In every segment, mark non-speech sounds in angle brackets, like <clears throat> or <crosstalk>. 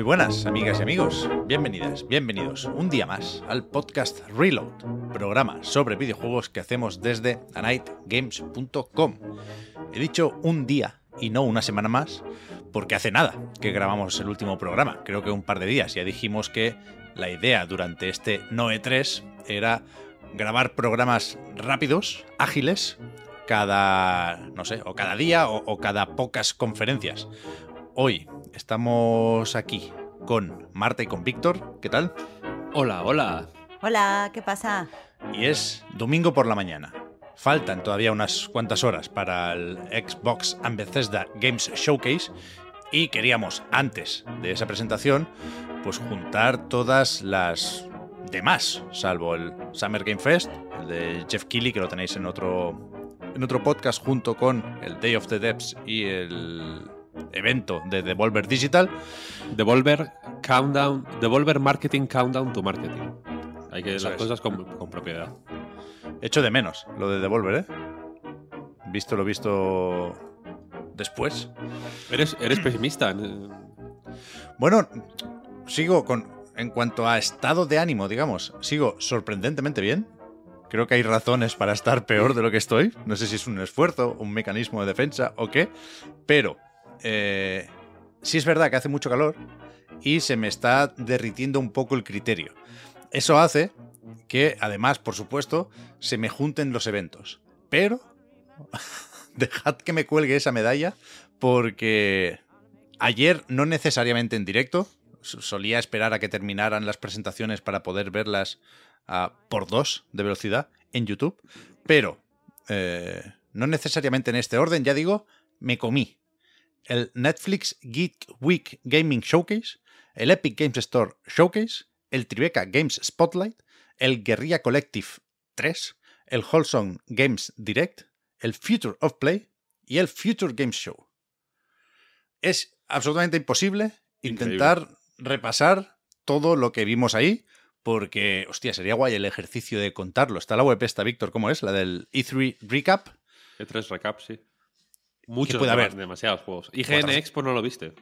Muy buenas, amigas y amigos. Bienvenidas, bienvenidos un día más al podcast Reload, programa sobre videojuegos que hacemos desde anightgames.com. He dicho un día y no una semana más porque hace nada que grabamos el último programa, creo que un par de días. Ya dijimos que la idea durante este Noe 3 era grabar programas rápidos, ágiles, cada, no sé, o cada día o, o cada pocas conferencias. Hoy estamos aquí con Marta y con Víctor. ¿Qué tal? Hola, hola. Hola, ¿qué pasa? Y es domingo por la mañana. Faltan todavía unas cuantas horas para el Xbox and Bethesda Games Showcase y queríamos, antes de esa presentación, pues juntar todas las demás, salvo el Summer Game Fest, el de Jeff Keighley, que lo tenéis en otro, en otro podcast junto con el Day of the Depths y el evento de Devolver Digital. Devolver Countdown, Devolver Marketing Countdown to Marketing. Hay que las es. cosas con, con propiedad. Echo de menos lo de Devolver, ¿eh? Visto lo visto después. ¿Eres, eres pesimista? Bueno, sigo con. En cuanto a estado de ánimo, digamos, sigo sorprendentemente bien. Creo que hay razones para estar peor de lo que estoy. No sé si es un esfuerzo, un mecanismo de defensa o qué. Pero eh, sí es verdad que hace mucho calor y se me está derritiendo un poco el criterio. Eso hace que, además, por supuesto, se me junten los eventos. Pero <laughs> dejad que me cuelgue esa medalla porque ayer, no necesariamente en directo, so- solía esperar a que terminaran las presentaciones para poder verlas por dos de velocidad en YouTube, pero eh, no necesariamente en este orden, ya digo, me comí el Netflix Geek Week Gaming Showcase, el Epic Games Store Showcase, el Tribeca Games Spotlight, el Guerrilla Collective 3, el Wholesome Games Direct, el Future of Play y el Future Games Show. Es absolutamente imposible intentar repasar todo lo que vimos ahí, porque, hostia, sería guay el ejercicio de contarlo. Está la web esta, Víctor, ¿cómo es? La del E3 Recap. E3 Recap, sí. Muchos, puede dema- haber? demasiados juegos. IGN Cuatro. Expo no lo viste.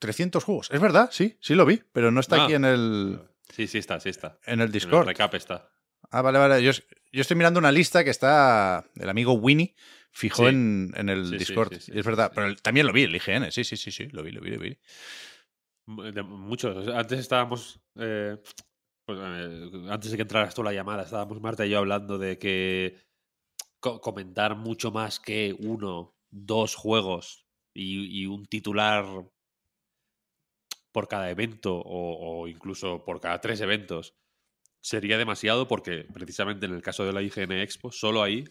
300 juegos. Es verdad, sí, sí lo vi, pero no está Ah. aquí en el, Sí, sí está, sí está. en el En el Discord. Recap está. Ah, vale, vale. Yo, yo estoy mirando una lista que está el amigo Winnie fijó Sí. en, en el Sí, Discord. sí, es verdad, pero el- también lo vi, el IGN. Sí, sí, sí, sí, lo vi, lo vi, lo vi. De- muchos. Antes estábamos. eh, pues, eh, antes de que entraras tú la llamada, estábamos Marta y yo hablando de que co- comentar mucho más que uno, dos juegos y, y un titular por cada evento o, o incluso por cada tres eventos sería demasiado porque precisamente en el caso de la IGN Expo, solo hay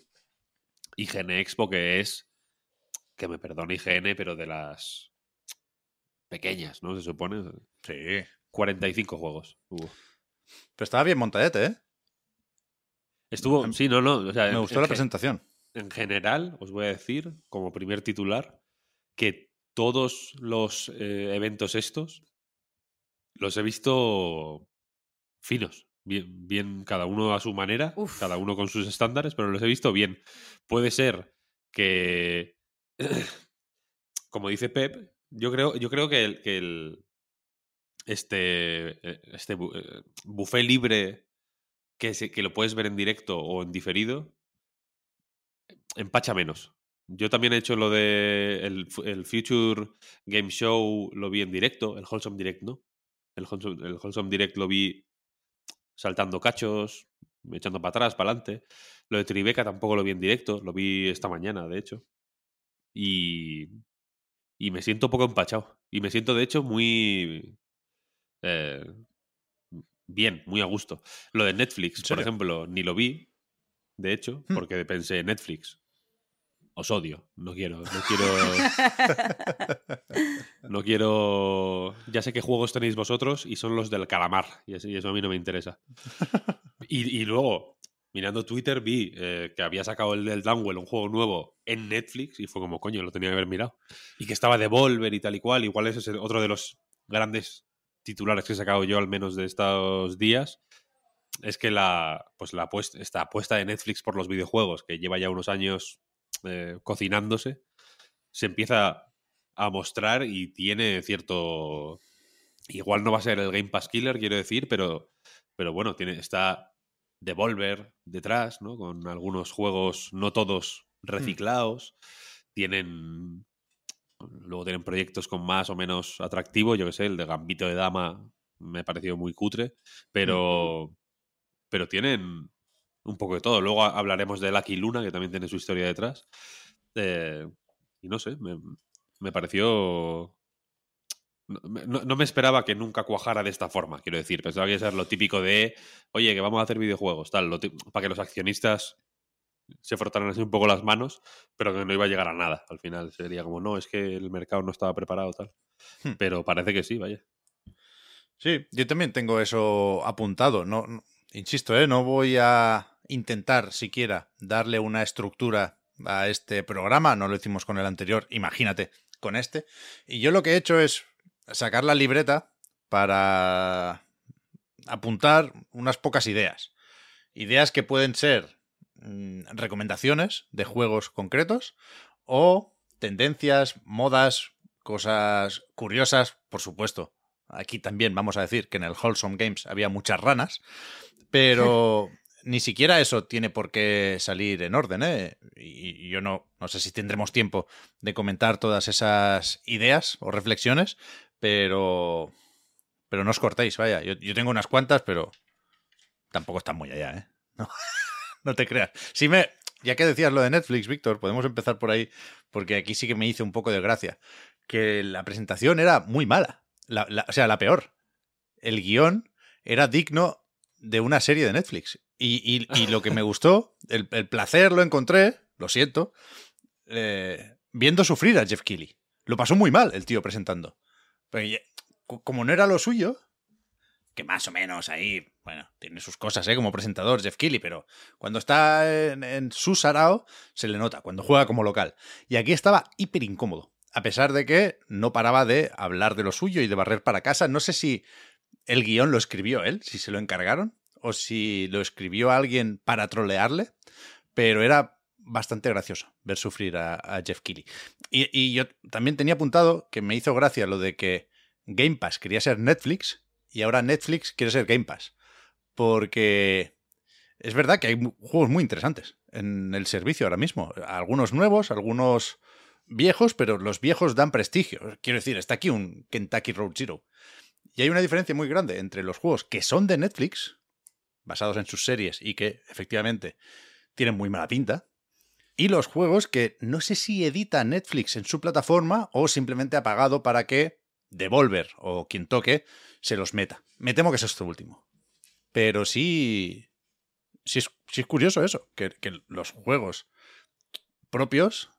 IGN Expo que es, que me perdone IGN, pero de las pequeñas, ¿no? Se supone. Sí. 45 juegos hubo. Pero estaba bien montadete, ¿eh? Estuvo, Em, sí, no, no. o sea, Me gustó la presentación. En general, os voy a decir, como primer titular, que todos los eh, eventos estos los he visto finos. Bien, bien, cada uno a su manera, Uf. cada uno con sus estándares, pero los he visto bien. Puede ser que, <clears throat> como dice Pep, yo creo, yo creo que el, que el este, eh, este eh, buffet libre que, se- que lo puedes ver en directo o en diferido, empacha menos. Yo también he hecho lo de el, el Future Game Show, lo vi en directo, el Wholesome Direct no. El Wholesome, el Wholesome Direct lo vi saltando cachos, echando para atrás, para adelante. Lo de Tribeca tampoco lo vi en directo, lo vi esta mañana, de hecho. Y, y me siento un poco empachado. Y me siento, de hecho, muy... eh, bien, muy a gusto. Lo de Netflix, ¿En por ejemplo, ni lo vi, de hecho, Hmm. porque pensé, Netflix, os odio, no quiero, no quiero, <laughs> no quiero, ya sé qué juegos tenéis vosotros y son los del calamar, y eso, a mí no me interesa. Y, y luego, mirando Twitter, vi eh, que había sacado el del Downwell, un juego nuevo en Netflix, y fue como, coño, lo tenía que haber mirado. Y que estaba Devolver y tal y cual, igual ese es otro de los grandes titulares que he sacado yo al menos de estos días, es que la, pues la apuesta, esta apuesta de Netflix por los videojuegos, que lleva ya unos años eh, cocinándose, se empieza a mostrar y tiene cierto... Igual no va a ser el Game Pass Killer, quiero decir, pero, pero bueno, tiene, está Devolver detrás, ¿no? Con algunos juegos, no todos reciclados. Tienen. Luego tienen proyectos con más o menos atractivo. Yo que sé, el de Gambito de Dama me ha parecido muy cutre. Pero. Pero tienen un poco de todo. Luego ha- hablaremos de Lucky Luna, que también tiene su historia detrás. Eh, y no sé, me, me pareció. No, me- no- me esperaba que nunca cuajara de esta forma, quiero decir. Pensaba que iba a ser lo típico de, oye, que vamos a hacer videojuegos, tal, lo para que los accionistas se frotaran así un poco las manos, pero que no iba a llegar a nada. Al final sería como, no, es que el mercado no estaba preparado, tal. Hmm. Pero parece que sí, vaya. Sí, yo también tengo eso apuntado. No, no- insisto, ¿eh? no voy a intentar siquiera darle una estructura a este programa. No lo hicimos con el anterior, imagínate, con este. Y yo lo que he hecho es sacar la libreta para apuntar unas pocas ideas. Ideas que pueden ser mm, recomendaciones de juegos concretos o tendencias, modas, cosas curiosas, por supuesto. Aquí también vamos a decir que en el Wholesome Games había muchas ranas, pero <laughs> ni siquiera eso tiene por qué salir en orden, ¿eh? Y yo no, no sé si tendremos tiempo de comentar todas esas ideas o reflexiones, pero, pero no os cortéis, vaya. Yo, yo tengo unas cuantas, pero tampoco están muy allá, ¿eh? No, <laughs> no te creas. Sí me, ya que decías lo de Netflix, Víctor, podemos empezar por ahí, porque aquí sí que me hice un poco de gracia. Que la presentación era muy mala. La- la- o sea, la peor. El guion era digno de una serie de Netflix. Y, y- y lo que me <laughs> gustó, el, el placer lo encontré, lo siento, eh, viendo sufrir a Jeff Keighley. Lo pasó muy mal el tío presentando. Pero co- como no era lo suyo, que más o menos ahí, bueno, tiene sus cosas, ¿eh? Como presentador, Jeff Keighley, pero cuando está en, en su sarao, se le nota, cuando juega como local. Y aquí estaba hiper incómodo, a pesar de que no paraba de hablar de lo suyo y de barrer para casa. No sé si el guion lo escribió él, si se lo encargaron, o si lo escribió alguien para trolearle, pero era bastante gracioso ver sufrir a, Jeff Keighley. Y, y yo también tenía apuntado que me hizo gracia lo de que Game Pass quería ser Netflix y ahora Netflix quiere ser Game Pass. Porque es verdad que hay juegos muy interesantes en el servicio ahora mismo. Algunos nuevos, algunos viejos, pero los viejos dan prestigio. Quiero decir, está aquí un Kentucky Road Zero. Y hay una diferencia muy grande entre los juegos que son de Netflix, basados en sus series y que efectivamente tienen muy mala pinta, y los juegos que no sé si edita Netflix en su plataforma o simplemente ha pagado para que Devolver o quien toque se los meta. Me temo que es esto último. Pero sí, sí es, sí es curioso eso, que, que los juegos propios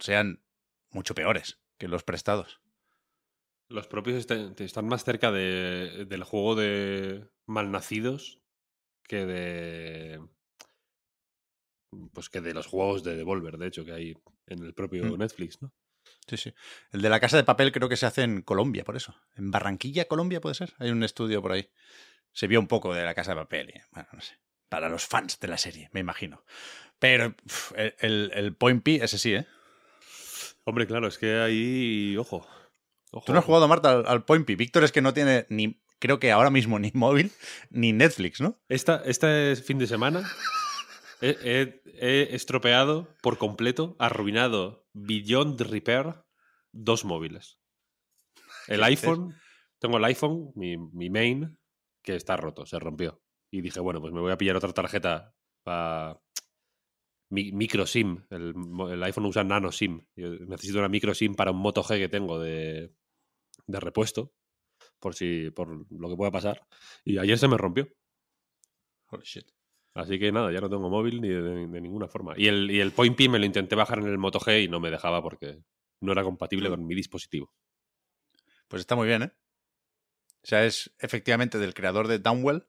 sean mucho peores que los prestados. Los propios están, están más cerca de- del juego de malnacidos que de. Pues que de los juegos de Devolver, de hecho, que hay en el propio Mm. Netflix, ¿no? Sí, sí. El de la casa de papel creo que se hace en Colombia, por eso. En Barranquilla, Colombia, puede ser. Hay un estudio por ahí. Se vio un poco de la casa de papel. y, bueno, no sé. Para los fans de la serie, me imagino. Pero el, el Point P, ese sí, ¿eh? Hombre, claro, es que ahí. Ojo. ojo Tú no has jugado, Marta, al, al Point P. Víctor es que no tiene ni, creo que ahora mismo, <laughs> ni móvil, ni Netflix, ¿no? Esta, este fin de semana he, he- he estropeado por completo, arruinado Beyond Repair dos móviles. El ¿Qué iPhone, tengo el iPhone, mi, mi main, que está roto, se rompió. Y dije, bueno, pues me voy a pillar otra tarjeta para micro SIM. El, el iPhone usa nano SIM. Yo necesito una micro SIM para un Moto G que tengo de, de repuesto. por si por lo que pueda pasar. Y ayer se me rompió. Holy shit. Así que nada, ya no tengo móvil ni de, de ninguna forma. Y el, y el Point P me lo intenté bajar en el Moto G y no me dejaba porque no era compatible con mi dispositivo. Pues está muy bien, ¿eh? O sea, es efectivamente del creador de Downwell.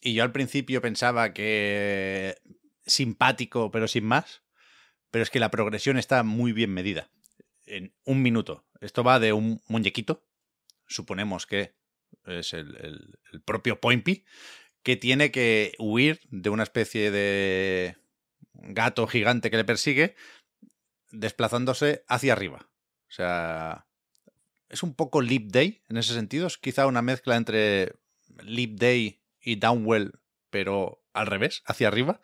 Y yo al principio pensaba que simpático, pero sin más. Pero es que la progresión está muy bien medida. En un minuto. Esto va de un muñequito. Suponemos que es el, el, propio Pointy. Que tiene que huir de una especie de gato gigante que le persigue. Desplazándose hacia arriba. O sea, es un poco Leap Day en ese sentido. Es quizá una mezcla entre Leap Day y Downwell, pero al revés, hacia arriba.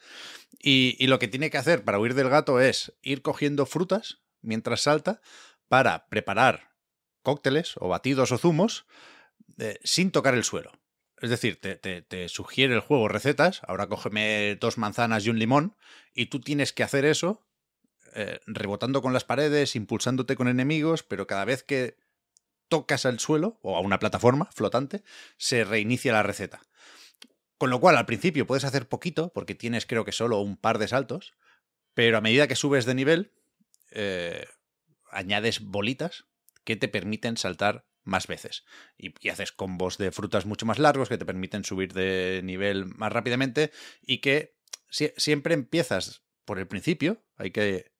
Y, lo que tiene que hacer para huir del gato es ir cogiendo frutas mientras salta para preparar cócteles o batidos o zumos eh, sin tocar el suelo. Es decir, te, te, te, sugiere el juego recetas, ahora cógeme dos manzanas y un limón, y tú tienes que hacer eso eh, rebotando con las paredes, impulsándote con enemigos, pero cada vez que tocas al suelo o a una plataforma flotante, se reinicia la receta. Con lo cual, al principio puedes hacer poquito, porque tienes creo que solo un par de saltos, pero a medida que subes de nivel, eh, añades bolitas que te permiten saltar más veces. Y, haces combos de frutas mucho más largos que te permiten subir de nivel más rápidamente y que si, siempre empiezas por el principio, hay que...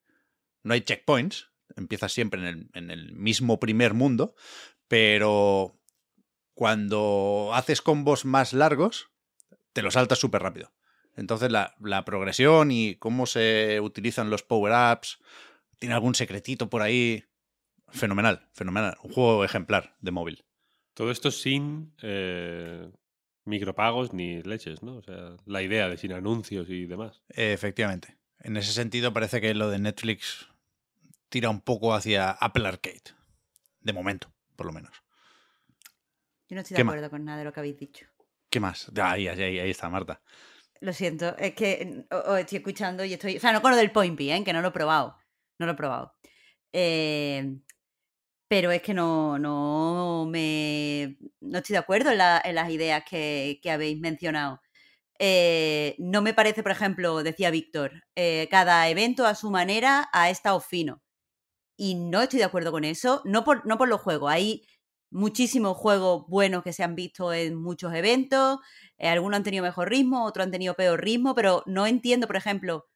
No hay checkpoints, empiezas siempre en el, en el mismo primer mundo, pero cuando haces combos más largos, te lo saltas súper rápido. Entonces la, la, progresión y cómo se utilizan los power-ups, tiene algún secretito por ahí. Fenomenal, fenomenal. Un juego ejemplar de móvil. Todo esto sin eh, micropagos ni leches, ¿no? O sea, la idea de sin anuncios y demás. Efectivamente. En ese sentido parece que lo de Netflix tira un poco hacia Apple Arcade. De momento, por lo menos. Yo no estoy de acuerdo con nada de lo que habéis dicho. ¿Qué más? Ahí, ahí, ahí está, Marta. Lo siento, es que os estoy escuchando y estoy. O sea, no con lo del Point P, ¿eh? que no lo he probado. No lo he probado. Eh, pero es que no, no me. No estoy de acuerdo en, la, en las ideas que, habéis mencionado. Eh, no me parece, por ejemplo, decía Víctor, cada evento a su manera ha estado fino. Y no estoy de acuerdo con eso, no por, no por los juegos. Hay muchísimos juegos buenos que se han visto en muchos eventos, eh, algunos han tenido mejor ritmo, otros han tenido peor ritmo, pero no entiendo, por ejemplo,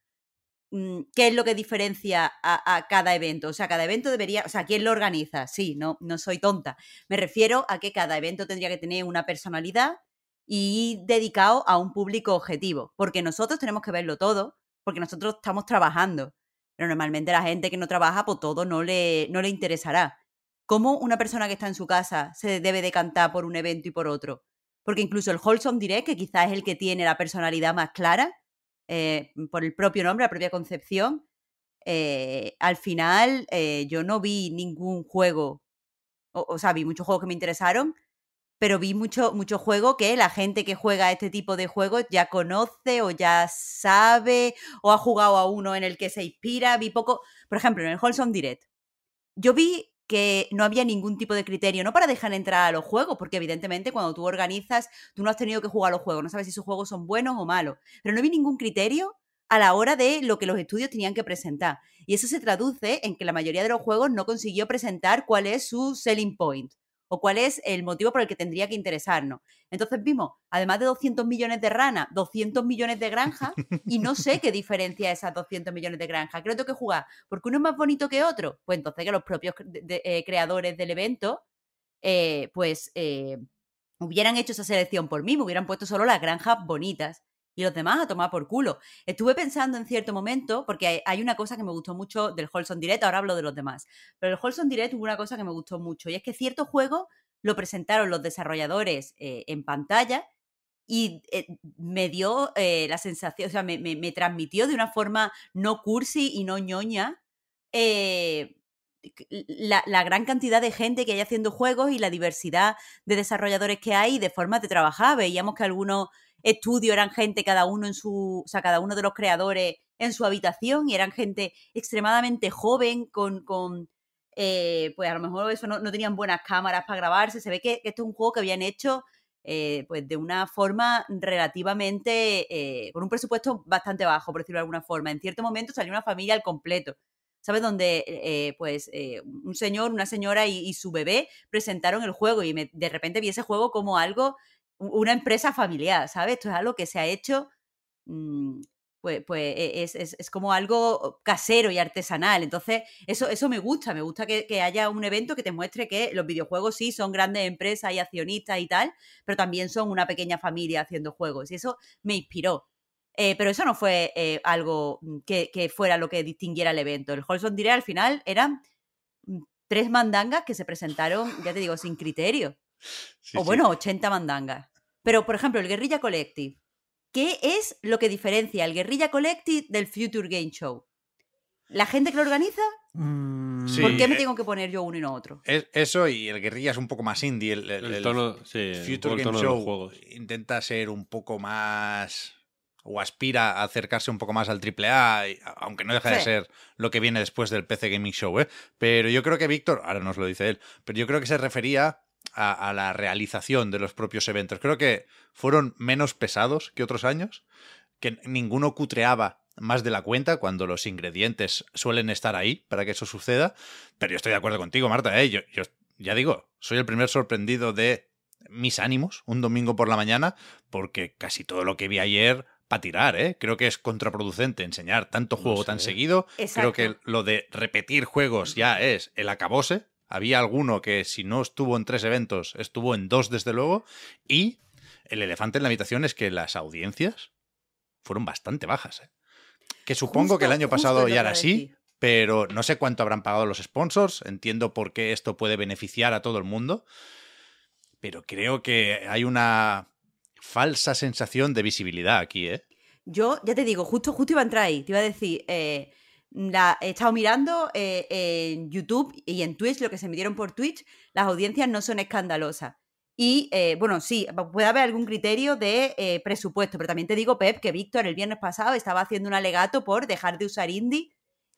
mm, qué es lo que diferencia a, cada evento. O sea, cada evento debería, o sea, ¿quién lo organiza? Sí, no, no soy tonta. Me refiero a que cada evento tendría que tener una personalidad y dedicado a un público objetivo, porque nosotros tenemos que verlo todo, porque nosotros estamos trabajando. Pero normalmente la gente que no trabaja, pues todo no le, no le interesará. ¿Cómo una persona que está en su casa se debe decantar por un evento y por otro? Porque incluso el Wholesome Direct, que quizás es el que tiene la personalidad más clara, eh, por el propio nombre, la propia concepción, eh, al final eh, yo no vi ningún juego, o, sea, vi muchos juegos que me interesaron, pero vi mucho, mucho juego que la gente que juega este tipo de juegos ya conoce o ya sabe o ha jugado a uno en el que se inspira. Vi poco, por ejemplo, en el Wholesome Direct. Yo vi que no había ningún tipo de criterio, no para dejar entrar a los juegos, porque evidentemente cuando tú organizas, tú no has tenido que jugar a los juegos, no sabes si sus juegos son buenos o malos, pero no vi ningún criterio a la hora de lo que los estudios tenían que presentar. Y eso se traduce en que la mayoría de los juegos no consiguió presentar cuál es su selling point o cuál es el motivo por el que tendría que interesarnos. Entonces vimos, además de 200 millones de ranas, 200 millones de granjas y no sé qué diferencia esas 200 millones de granjas. Creo que tengo que jugar porque uno es más bonito que otro. Pues entonces que los propios eh, creadores del evento, eh, pues eh, hubieran hecho esa selección por mí, me hubieran puesto solo las granjas bonitas y los demás a tomar por culo. Estuve pensando en cierto momento, porque hay una cosa que me gustó mucho del Holson Direct, ahora hablo de los demás, pero el Holson Direct hubo una cosa que me gustó mucho, y es que cierto juego lo presentaron los desarrolladores eh, en pantalla y eh, me dio eh, la sensación, o sea, me, me, me, transmitió de una forma no cursi y no ñoña la, gran cantidad de gente que hay haciendo juegos y la diversidad de desarrolladores que hay y de formas de trabajar. Veíamos que algunos estudio eran gente cada uno en su, o sea, cada uno de los creadores en su habitación y eran gente extremadamente joven, con, con eh, pues a lo mejor eso no, no tenían buenas cámaras para grabarse. Se ve que, que esto es un juego que habían hecho eh, pues de una forma relativamente, eh, con un presupuesto bastante bajo, por decirlo de alguna forma. En cierto momento salió una familia al completo. ¿Sabes? Donde, eh, pues, eh, un señor, una señora y, su bebé presentaron el juego y me- de repente vi ese juego como algo, una empresa familiar, ¿sabes? Esto es algo que se ha hecho, mm, pues, pues e- es, es- es como algo casero y artesanal. Entonces, eso, eso me gusta, me gusta que, que haya un evento que te muestre que los videojuegos sí son grandes empresas y accionistas y tal, pero también son una pequeña familia haciendo juegos. Y eso me inspiró. Eh, pero eso no fue eh, algo mm, que, que fuera lo que distinguiera el evento. El Holson Direct al final eran mm, tres mandangas que se presentaron, ya te digo, sin criterio. Sí, o sí. bueno, 80 mandangas. Pero, por ejemplo, el Guerrilla Collective. ¿Qué es lo que diferencia el Guerrilla Collective del Future Game Show? ¿La gente que lo organiza? Mm, Sí, ¿Por qué me eh, tengo que poner yo uno y no otro? Es- eso y el guerrilla es un poco más indie. El, el- El, el tono, sí, Future Game tono de los Show juegos. intenta ser un poco más. O aspira a acercarse un poco más al AAA, aunque no deja de Sí. ser lo que viene después del PC Gaming Show, ¿eh? Pero yo creo que Víctor, ahora nos lo dice él, pero yo creo que se refería a, a la realización de los propios eventos. Creo que fueron menos pesados que otros años, que ninguno cutreaba más de la cuenta cuando los ingredientes suelen estar ahí para que eso suceda. Pero yo estoy de acuerdo contigo, Marta, ¿eh? Yo, yo ya digo, soy el primer sorprendido de mis ánimos un domingo por la mañana, porque casi todo lo que vi ayer para tirar, ¿eh? Creo que es contraproducente enseñar tanto No juego tan seguido. Creo que Exacto. lo de repetir juegos ya es el acabose. Había alguno que si no estuvo en tres eventos, estuvo en dos desde luego. Y el elefante en la habitación es que las audiencias fueron bastante bajas. ¿eh? Que supongo que el año pasado ya era así, pero no sé cuánto habrán pagado los sponsors. Entiendo por qué esto puede beneficiar a todo el mundo. Pero creo que hay una falsa sensación de visibilidad aquí, ¿eh? Yo, ya te digo, justo, justo iba a entrar ahí. Te iba a decir, eh, la, he estado mirando eh, en YouTube y en Twitch, lo que se emitieron por Twitch, las audiencias no son escandalosas. Y eh, bueno, sí, puede haber algún criterio de eh, presupuesto, pero también te digo, Pep, que Víctor el viernes pasado estaba haciendo un alegato por dejar de usar indie.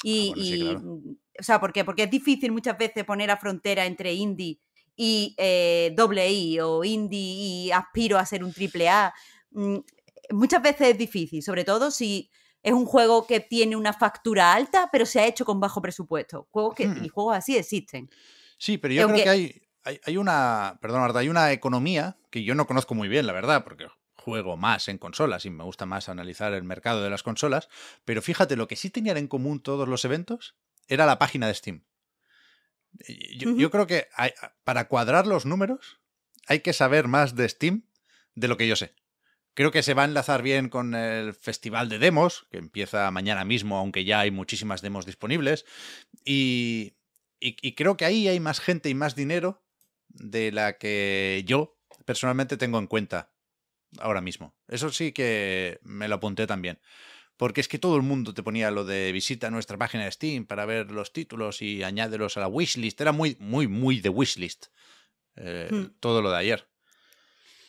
Y, Ah, bueno, sí, claro. o sea, ¿por qué? Porque es difícil muchas veces poner a frontera entre indie y eh, doble I o indie y aspiro a ser un triple A. Mm, muchas veces es difícil, sobre todo si es un juego que tiene una factura alta, pero se ha hecho con bajo presupuesto. Juegos que, Hmm. Y juegos así existen. Sí, pero yo Aunque- creo que hay, hay, hay una. Perdón, Marta, hay una economía que yo no conozco muy bien, la verdad, porque juego más en consolas y me gusta más analizar el mercado de las consolas. Pero fíjate, lo que sí tenían en común todos los eventos era la página de Steam. Eh, Yo, creo que hay- para cuadrar los números hay que saber más de Steam de lo que yo sé. Creo que se va a enlazar bien con el festival de demos, que empieza mañana mismo, aunque ya hay muchísimas demos disponibles. Y, y- y creo que ahí hay más gente y más dinero de la que yo personalmente tengo en cuenta ahora mismo. Eso sí que me lo apunté también. Porque es que todo el mundo te ponía lo de visita nuestra página de Steam para ver los títulos y añádelos a la wishlist. Era muy, muy, muy de wishlist. eh, Hmm. Todo lo de ayer.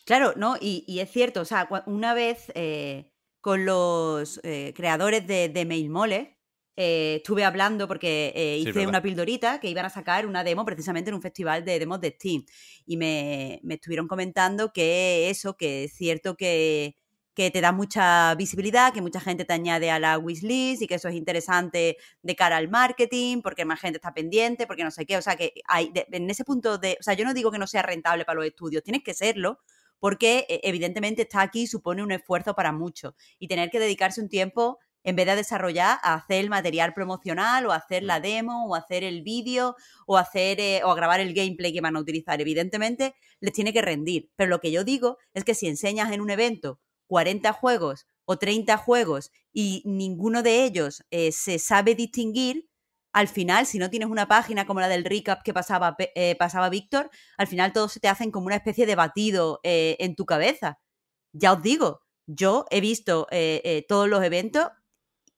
Claro, ¿no? Y, y es cierto, o sea, una vez eh, con los eh, creadores de, de Mailmole, eh, estuve hablando porque Sí, hice una pildorita que iban a sacar una demo precisamente en un festival de demos de Steam. Y me, me estuvieron comentando que eso, que es cierto que, que te da mucha visibilidad, que mucha gente te añade a la wishlist y que eso es interesante de cara al marketing, porque más gente está pendiente, porque no sé qué. O sea, que hay, de- en ese punto de. O sea, yo no digo que no sea rentable para los estudios, tienes que serlo, porque eh, evidentemente estar aquí supone un esfuerzo para muchos y tener que dedicarse un tiempo en vez de desarrollar a hacer el material promocional o a hacer la demo o a hacer el vídeo o hacer eh, o a grabar el gameplay que van a utilizar evidentemente les tiene que rendir pero lo que yo digo es que si enseñas en un evento 40 juegos o 30 juegos y ninguno de ellos eh, se sabe distinguir al final, si no tienes una página como la del recap que pasaba, eh, pasaba Víctor, al final todos se te hacen como una especie de batido eh, en tu cabeza. Ya os digo, yo he visto todos los eventos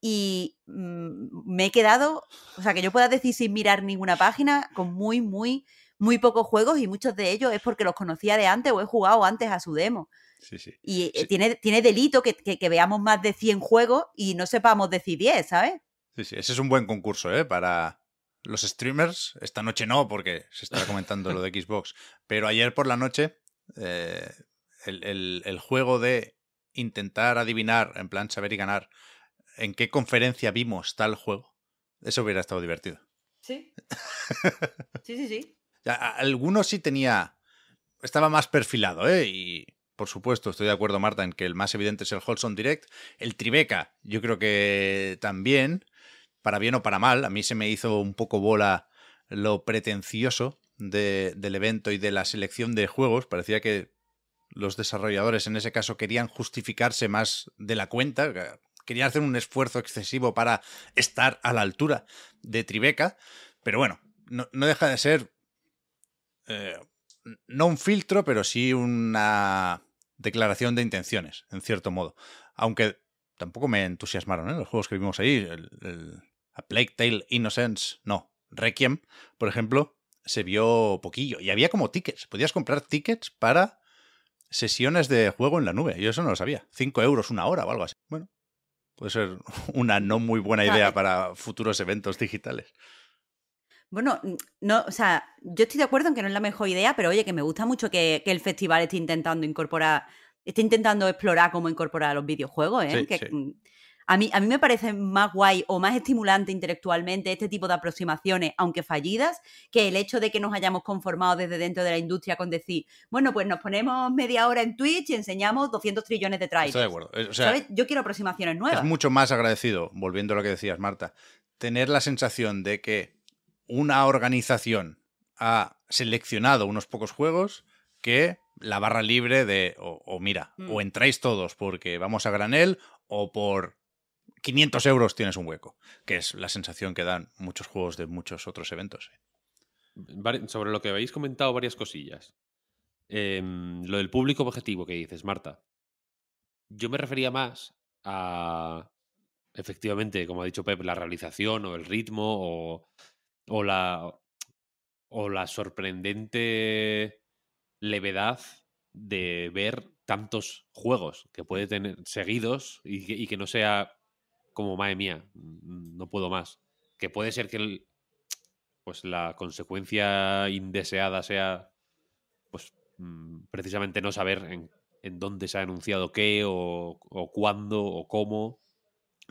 y mm, me he quedado, o sea, que yo pueda decir sin mirar ninguna página, con muy, muy, muy pocos juegos y muchos de ellos es porque los conocía de antes o he jugado antes a su demo. Sí, sí. Y eh, Sí. tiene, tiene delito que, que- que veamos más de 100 juegos y no sepamos decir 10, ¿sabes? Sí, sí, ese es un buen concurso, ¿eh? Para los streamers, esta noche no, porque se está comentando lo de <laughs> Xbox, pero ayer por la noche eh, el, el, juego de intentar adivinar, en plan saber y ganar, en qué conferencia vimos tal juego, eso hubiera estado divertido. Sí. <laughs> sí, sí, sí. Algunos sí tenía. Estaba más perfilado, ¿eh? Y por supuesto, estoy de acuerdo, Marta, en que el más evidente es el Holson Direct. El Tribeca, yo creo que también, para bien o para mal, a mí se me hizo un poco bola lo pretencioso del evento y de la selección de juegos. Parecía que los desarrolladores en ese caso querían justificarse más de la cuenta, querían hacer un esfuerzo excesivo para estar a la altura de Tribeca, pero bueno, no, deja de ser eh, no un filtro, pero sí una declaración de intenciones, en cierto modo. Aunque tampoco me entusiasmaron ¿eh? los juegos que vimos ahí. El, a Plague Tale Innocence, no. Requiem, por ejemplo, se vio poquillo. Y había como tickets. Podías comprar tickets para sesiones de juego en la nube. Yo eso no lo sabía. Cinco euros una hora o algo así. Bueno, puede ser <laughs> una no muy buena idea para futuros eventos digitales. Bueno, no, o sea, yo estoy de acuerdo en que no es la mejor idea, pero oye, que me gusta mucho que, el festival esté intentando incorporar, esté intentando explorar cómo incorporar los videojuegos, ¿eh? que, mm, A, mí, a mí me parece más guay o más estimulante intelectualmente este tipo de aproximaciones, aunque fallidas, que el hecho de que nos hayamos conformado desde dentro de la industria con decir, bueno, pues nos ponemos media hora en Twitch y enseñamos 200 trillones de trailers. Estoy de acuerdo. ¿Sabes? Yo quiero aproximaciones nuevas. Es mucho más agradecido, volviendo a lo que decías, Marta, tener la sensación de que una organización ha seleccionado unos pocos juegos que la barra libre de, o, mira, o mm. entráis todos porque vamos a granel o por 500 euros tienes un hueco, que es la sensación que dan muchos juegos de muchos otros eventos. Sobre lo que habéis comentado varias cosillas. Em, lo del público objetivo que dices, Marta. Yo me refería más a, efectivamente, como ha dicho Pep, la realización o el ritmo o o la, o la sorprendente levedad de ver tantos juegos que puede tener seguidos y que, no sea como, madre mía, no puedo más. Que puede ser que pues la consecuencia indeseada sea pues mm, precisamente no saber en, en dónde se ha anunciado qué o, o cuándo o cómo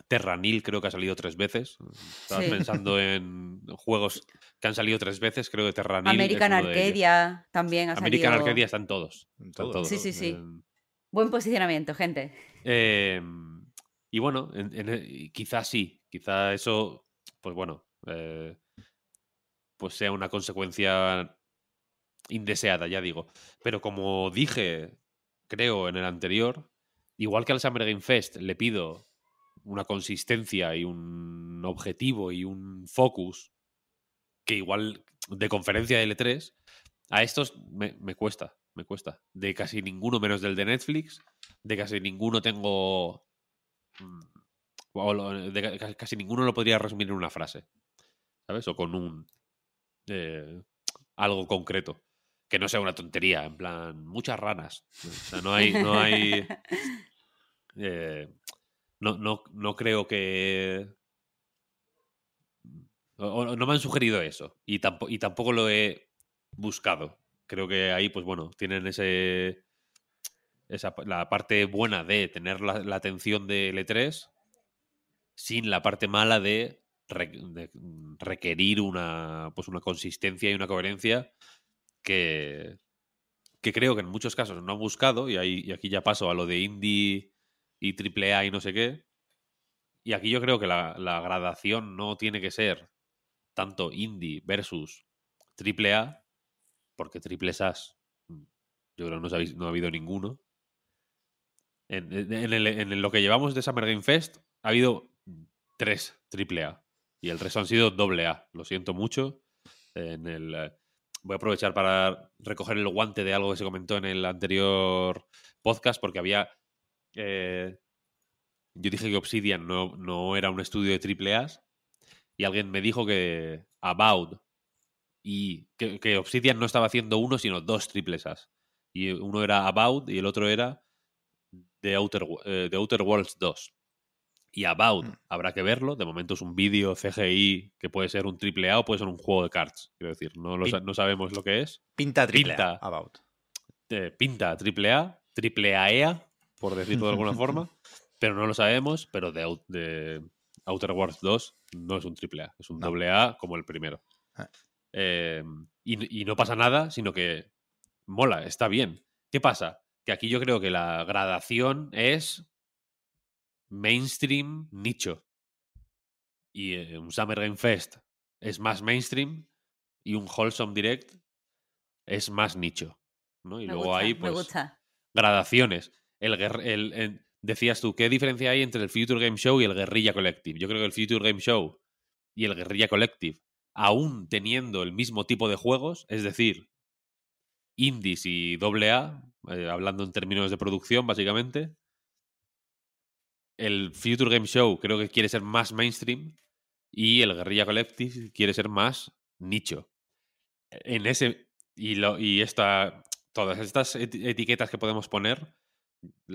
Terranil creo que ha salido tres veces. Estaba pensando <laughs> en juegos que han salido tres veces, creo que Terranil. American Arcadia también ha American Arcadia están todos. todos. Sí, sí, sí. Buen posicionamiento, gente. Em, y bueno, quizás sí, quizá eso, pues bueno, eh, pues sea una consecuencia indeseada, ya digo. Pero como dije, creo, en el anterior, igual que al Summer Game Fest le pido una consistencia y un objetivo y un focus que igual de conferencia de L3, a estos me, cuesta, me cuesta. De casi ninguno menos del de Netflix, de casi ninguno tengo... Mm, de casi ninguno lo podría resumir en una frase, ¿sabes? O con un... Eh, algo concreto. Que no sea una tontería, en plan, muchas ranas. O sea, no hay... No hay <laughs> eh, no, no, no creo que. no me han sugerido eso. Y, tampoco, y tampoco lo he buscado. Creo que ahí, pues bueno, tienen ese. Esa, la parte buena de tener la, atención de L3 sin la parte mala de, requerir una, pues una consistencia y una coherencia que, que creo que en muchos casos no han buscado, y, ahí, y aquí ya paso a lo de indie y triple A y no sé qué. Y aquí yo creo que la, gradación no tiene que ser tanto indie versus triple A, porque triple SAS mm, yo creo que no, ha habido ninguno. En, lo que llevamos de Summer Game Fest ha habido tres triple A y el resto han sido doble A. Lo siento mucho. En el, eh, voy a aprovechar para recoger el guante de algo que se comentó en el anterior podcast porque había eh, yo dije que Obsidian no, no, era un estudio de triple A y alguien me dijo que About y que, Obsidian no estaba haciendo uno sino dos triples A. Y uno era About y el otro era The Outer, eh, Outer Worlds 2. Y About, Mm. habrá que verlo. De momento es un vídeo CGI que puede ser un triple A o puede ser un juego de cards. Quiero decir, no, lo no sabemos lo que es. Pinta triple A, Pinta. About. Eh, pinta triple A, triple AEA, por decirlo de alguna <laughs> forma. Pero no lo sabemos. Pero de, Out- de Outer Worlds 2 no es un triple A, es un No. doble A como el primero. Ah. Eh, y, y no pasa nada, sino que mola, está bien. ¿Qué pasa? Que aquí yo creo que la gradación es mainstream nicho. Y eh, un Summer Game Fest es más mainstream y un Wholesome Direct es más nicho. ¿no? Y Me luego gusta, hay pues gradaciones. El, decías tú, ¿qué diferencia hay entre el Future Game Show y el Guerrilla Collective? Yo creo que el Future Game Show y el Guerrilla Collective, aún teniendo el mismo tipo de juegos, es decir, indies y AA, eh, hablando en términos de producción, básicamente, el Future Game Show creo que quiere ser más mainstream y el Guerrilla Collective quiere ser más nicho. En ese. Y, lo, y esta, todas estas eti- etiquetas que podemos poner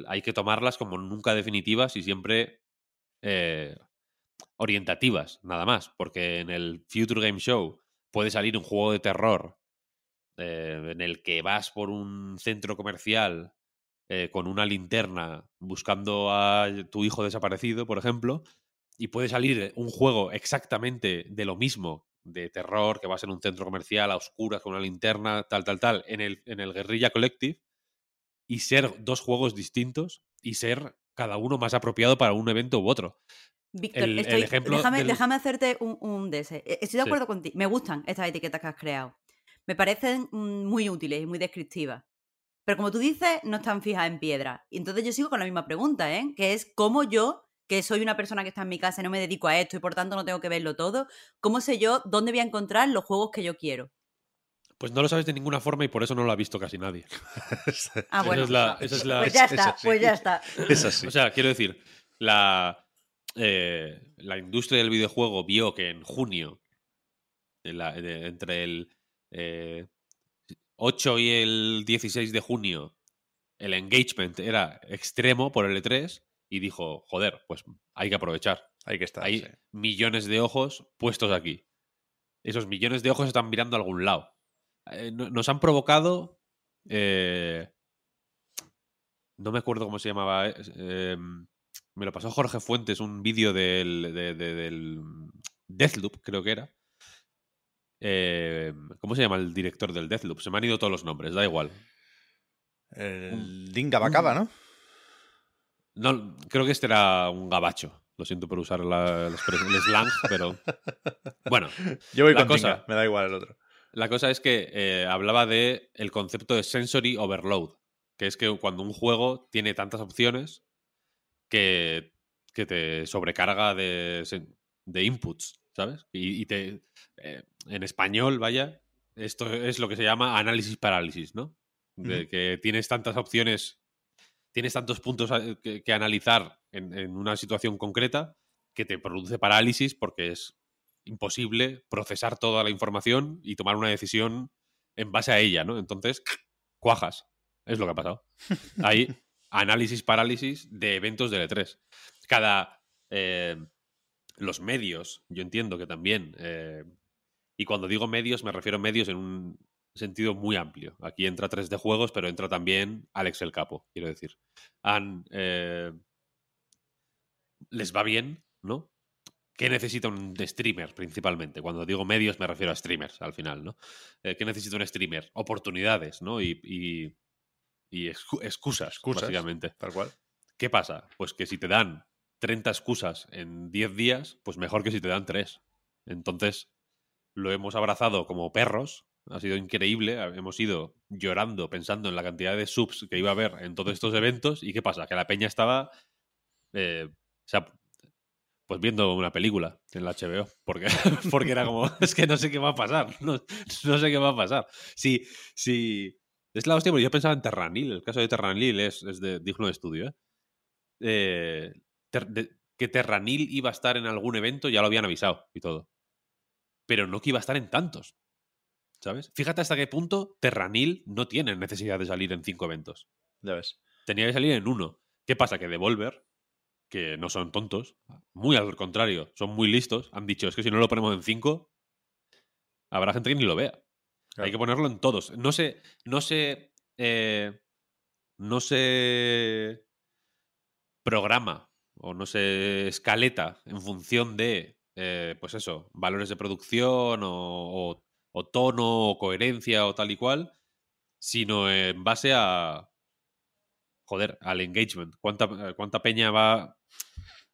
hay que tomarlas como nunca definitivas y siempre eh, orientativas, nada más. Porque en el Future Game Show puede salir un juego de terror eh, en el que vas por un centro comercial eh, con una linterna buscando a tu hijo desaparecido, por ejemplo, y puede salir un juego exactamente de lo mismo, de terror, que vas en un centro comercial a oscuras con una linterna, tal, tal, tal, en el, en el Guerrilla Collective, y ser dos juegos distintos y ser cada uno más apropiado para un evento u otro. Víctor, el- el estoy- ejemplo déjame, del- déjame hacerte un, un ese. E- Estoy de Sí. acuerdo contigo. Me gustan estas etiquetas que has creado. Me parecen mm, muy útiles y muy descriptivas. Pero como tú dices, no están fijas en piedra. Y entonces yo sigo con la misma pregunta, ¿eh? Que es cómo yo, que soy una persona que está en mi casa y no me dedico a esto y por tanto no tengo que verlo todo, ¿cómo sé yo dónde voy a encontrar los juegos que yo quiero? Pues no lo sabes de ninguna forma y por eso no lo ha visto casi nadie. <laughs> Ah, Esa bueno. es la- esa es la- Pues ya es está, así. pues ya está. Es así. O sea, quiero decir, la, eh, la industria del videojuego vio que en junio, en la- de- entre el eh, 8 y el 16 de junio, el engagement era extremo por el E3 y dijo, joder, pues hay que aprovechar. Hay que estar. Hay sí. millones de ojos puestos aquí. Esos millones de ojos están mirando a algún lado. Eh, no- nos han provocado. eh, no me acuerdo cómo se llamaba. eh, eh, me lo pasó Jorge Fuentes, un vídeo del, de- de- del Deathloop, creo que era. Eh, ¿Cómo se llama el director del Deathloop? Se me han ido todos los nombres, da igual. El Dinga Bacaba, ¿no? No, creo que este era un gabacho. Lo siento por usar la, el slang, pero. <laughs> Bueno, Yo voy La con cosa- Dinga, me da igual el otro. La cosa es que eh, hablaba de el concepto de sensory overload, que es que cuando un juego tiene tantas opciones que, que te sobrecarga de, de inputs, ¿sabes? Y, y te eh, en español, vaya, esto es lo que se llama análisis parálisis, ¿no? De que tienes tantas opciones, tienes tantos puntos a- que, que analizar en, en una situación concreta que te produce parálisis porque es imposible procesar toda la información y tomar una decisión en base a ella, ¿no? Entonces, cuajas. Es lo que ha pasado. Hay <laughs> análisis parálisis de eventos de E3. Cada. eh, los medios, yo entiendo que también. eh, y cuando digo medios, me refiero a medios en un sentido muy amplio. Aquí entra 3D Juegos, pero entra también Alex el Capo, quiero decir. Han. eh, les va bien, ¿no? ¿Qué necesita un streamer principalmente? Cuando digo medios me refiero a streamers al final, ¿no? Eh, ¿Qué necesita un streamer? Oportunidades, ¿no? Y, y, y excu- excusas, Excusas. básicamente. Tal cual. ¿Qué pasa? Pues que si te dan 30 excusas en 10 días, pues mejor que si te dan 3. Entonces, lo hemos abrazado como perros. Ha sido increíble. Hemos ido llorando pensando en la cantidad de subs que iba a haber en todos estos eventos. ¿Y qué pasa? Que la peña estaba. eh, o sea, pues viendo una película en la HBO. Porque, <laughs> porque era como, es que no sé qué va a pasar. <laughs> No, no sé qué va a pasar. Si, si, es la hostia, porque yo pensaba en Terranil. El caso de Terranil es, es de, digno de estudio. ¿eh? Eh, Ter- de- que Terranil iba a estar en algún evento, ya lo habían avisado y todo. Pero no que iba a estar en tantos. ¿Sabes? Fíjate hasta qué punto Terranil no tiene necesidad de salir en cinco eventos. Ya ves. Tenía que salir en uno. ¿Qué pasa? Que Devolver que no son tontos, muy al contrario, son muy listos, han dicho, es que si no lo ponemos en 5, habrá gente que ni lo vea. Hay que ponerlo en todos. No sé, no sé, eh, no se programa o no se escaleta en función de, eh, pues eso, valores de producción o, o- o tono o coherencia o tal y cual, sino en base a, joder, al engagement. ¿Cuánta, eh, cuánta peña va,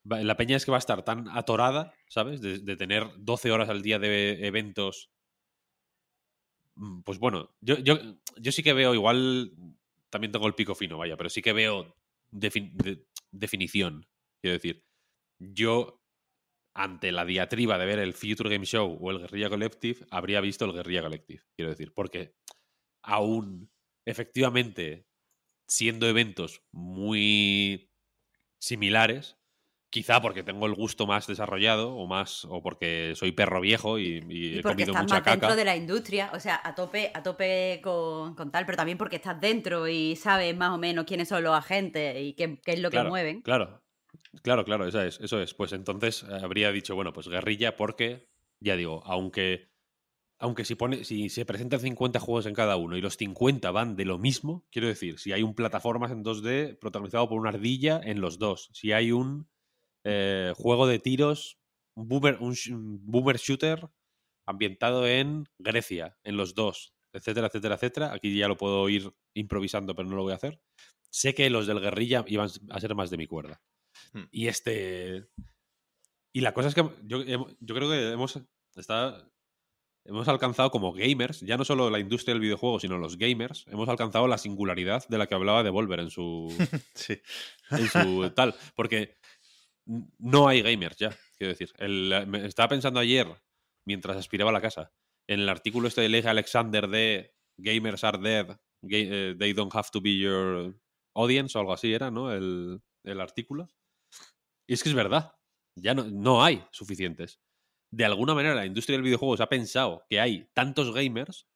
La peña es que va a estar tan atorada, ¿sabes? De, tener 12 horas al día de eventos. Mm, Pues bueno, yo, yo, yo sí que veo, igual también tengo el pico fino, vaya, pero sí que veo defin- de- definición. Quiero decir, yo ante la diatriba de ver el Future Game Show o el Guerrilla Collective, habría visto el Guerrilla Collective, quiero decir, porque aún efectivamente siendo eventos muy similares, quizá porque tengo el gusto más desarrollado o más o porque soy perro viejo y, y Y he comido estás mucha más dentro de la industria, o sea, a tope, a tope con, con tal, pero también porque estás dentro y sabes más o menos quiénes son los agentes y qué, qué es lo claro, que mueven. Claro, claro, claro, esa es, eso es. Pues entonces eh, habría dicho, bueno, pues guerrilla porque, ya digo, aunque, aunque si, pone, si se presentan 50 juegos en cada uno y los 50 van de lo mismo, quiero decir, si hay un plataformas en 2D protagonizado por una ardilla en los dos, si hay un eh, juego de tiros, un boomer, un, boomer shooter ambientado en Grecia, en los dos, etcétera, etcétera, etcétera. Aquí ya lo puedo ir improvisando, pero no lo voy a hacer. Sé que los del guerrilla iban a ser más de mi cuerda. Hmm. Y este. Y la cosa es que yo, yo creo que hemos. Está, hemos alcanzado como gamers, ya no solo la industria del videojuego, sino los gamers, hemos alcanzado la singularidad de la que hablaba Devolver en su, <laughs> Sí. en su tal. Porque no hay gamers ya, quiero decir. El- me estaba pensando ayer, mientras aspiraba a la casa, en el artículo este de Leigh Alexander de Gamers are dead, ga- eh, they don't have to be your audience o algo así era, ¿no? El, el artículo. Y es que es verdad, ya no, no hay suficientes. De alguna manera la industria del videojuego se ha pensado que hay tantos gamers,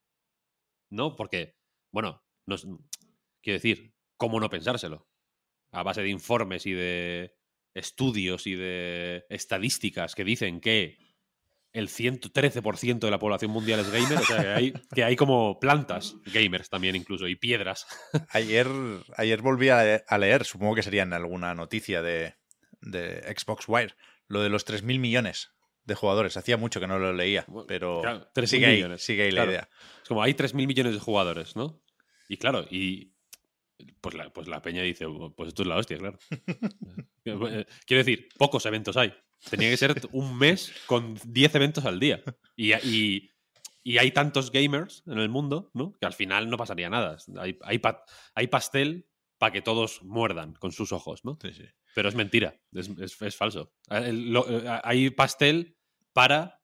¿no? Porque, bueno, no es- quiero decir, ¿cómo no pensárselo? a base de informes y de estudios y de estadísticas que dicen que el 113% de la población mundial es gamer, o sea, que hay, <laughs> que hay como plantas gamers también incluso, y piedras. <laughs> Ayer, ayer volví a, a leer, supongo que sería en alguna noticia de, de Xbox Wire, lo de los 3.000 millones de jugadores. Hacía mucho que no lo leía, pero Claro, 3.000 sigue ahí, millones. sigue ahí la idea. Es como hay 3.000 millones de jugadores, ¿no? Y claro, y pues la, pues la peña dice, pues esto es la hostia, claro. <laughs> Eh, Quiero decir, pocos eventos hay. Tenía que ser un mes con 10 eventos al día. Y, y- y hay tantos gamers en el mundo, ¿no? Que al final no pasaría nada. Hay, hay, pa- hay pastel para que todos muerdan con sus ojos, ¿no? Sí, sí. Pero es mentira, es, es- es falso. El- lo- eh, Hay pastel para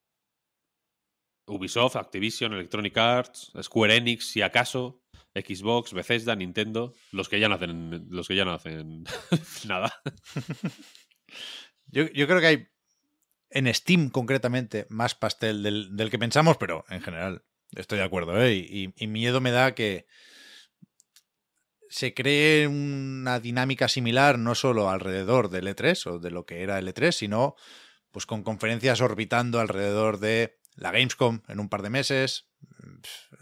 Ubisoft, Activision, Electronic Arts, Square Enix, si acaso, Xbox, Bethesda, Nintendo, los que ya no hacen, los que ya no hacen <laughs> nada. Yo, creo que hay en Steam concretamente más pastel del, del que pensamos, pero en general estoy de acuerdo. ¿eh? Y, y miedo me da que se cree una dinámica similar no solo alrededor del E3 o de lo que era el E3, sino pues con conferencias orbitando alrededor de la Gamescom en un par de meses,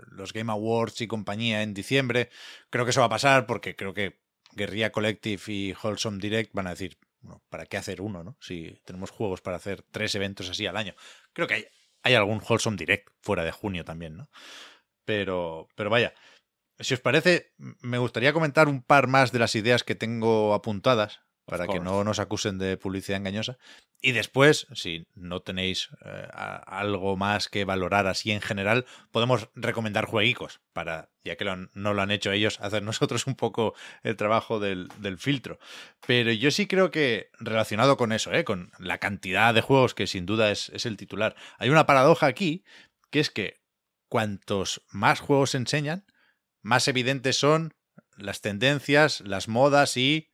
los Game Awards y compañía en diciembre. Creo que eso va a pasar porque creo que Guerrilla Collective y Wholesome Direct van a decir, bueno, ¿para qué hacer uno, no? Si tenemos juegos para hacer tres eventos así al año. Creo que hay, hay algún Wholesome Direct fuera de junio también, ¿no? Pero, pero vaya, si os parece, me gustaría comentar un par más de las ideas que tengo apuntadas para que no nos acusen de publicidad engañosa. Y después, si no tenéis eh, a- algo más que valorar así en general, podemos recomendar jueguicos para, ya que lo han- no lo han hecho ellos, hacer <laughs> nosotros un poco el trabajo del, del filtro. Pero yo sí creo que relacionado con eso, ¿eh? con la cantidad de juegos que sin duda es, es el titular, hay una paradoja aquí, que es que cuantos más juegos se enseñan, más evidentes son las tendencias, las modas y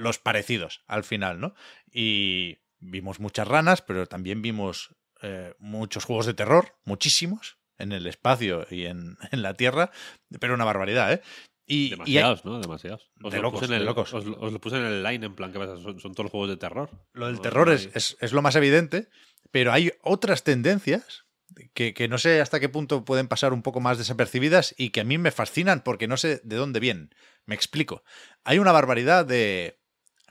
los parecidos al final, ¿no? Y vimos muchas ranas, pero también vimos eh, muchos juegos de terror, muchísimos, en el espacio y en, <laughs> en la Tierra, pero una barbaridad, ¿eh? Y, y hay- Demasiados, ¿no? Demasiados. Os De lo locos, puse en de el, locos. Os, lo- os lo puse en el line, en plan, ¿qué pasa? Son, son todos los juegos de terror. Lo del terror no es, hay- es- es lo más evidente, pero hay otras tendencias que, que no sé hasta qué punto pueden pasar un poco más desapercibidas y que a mí me fascinan porque no sé de dónde vienen. Me explico. Hay una barbaridad de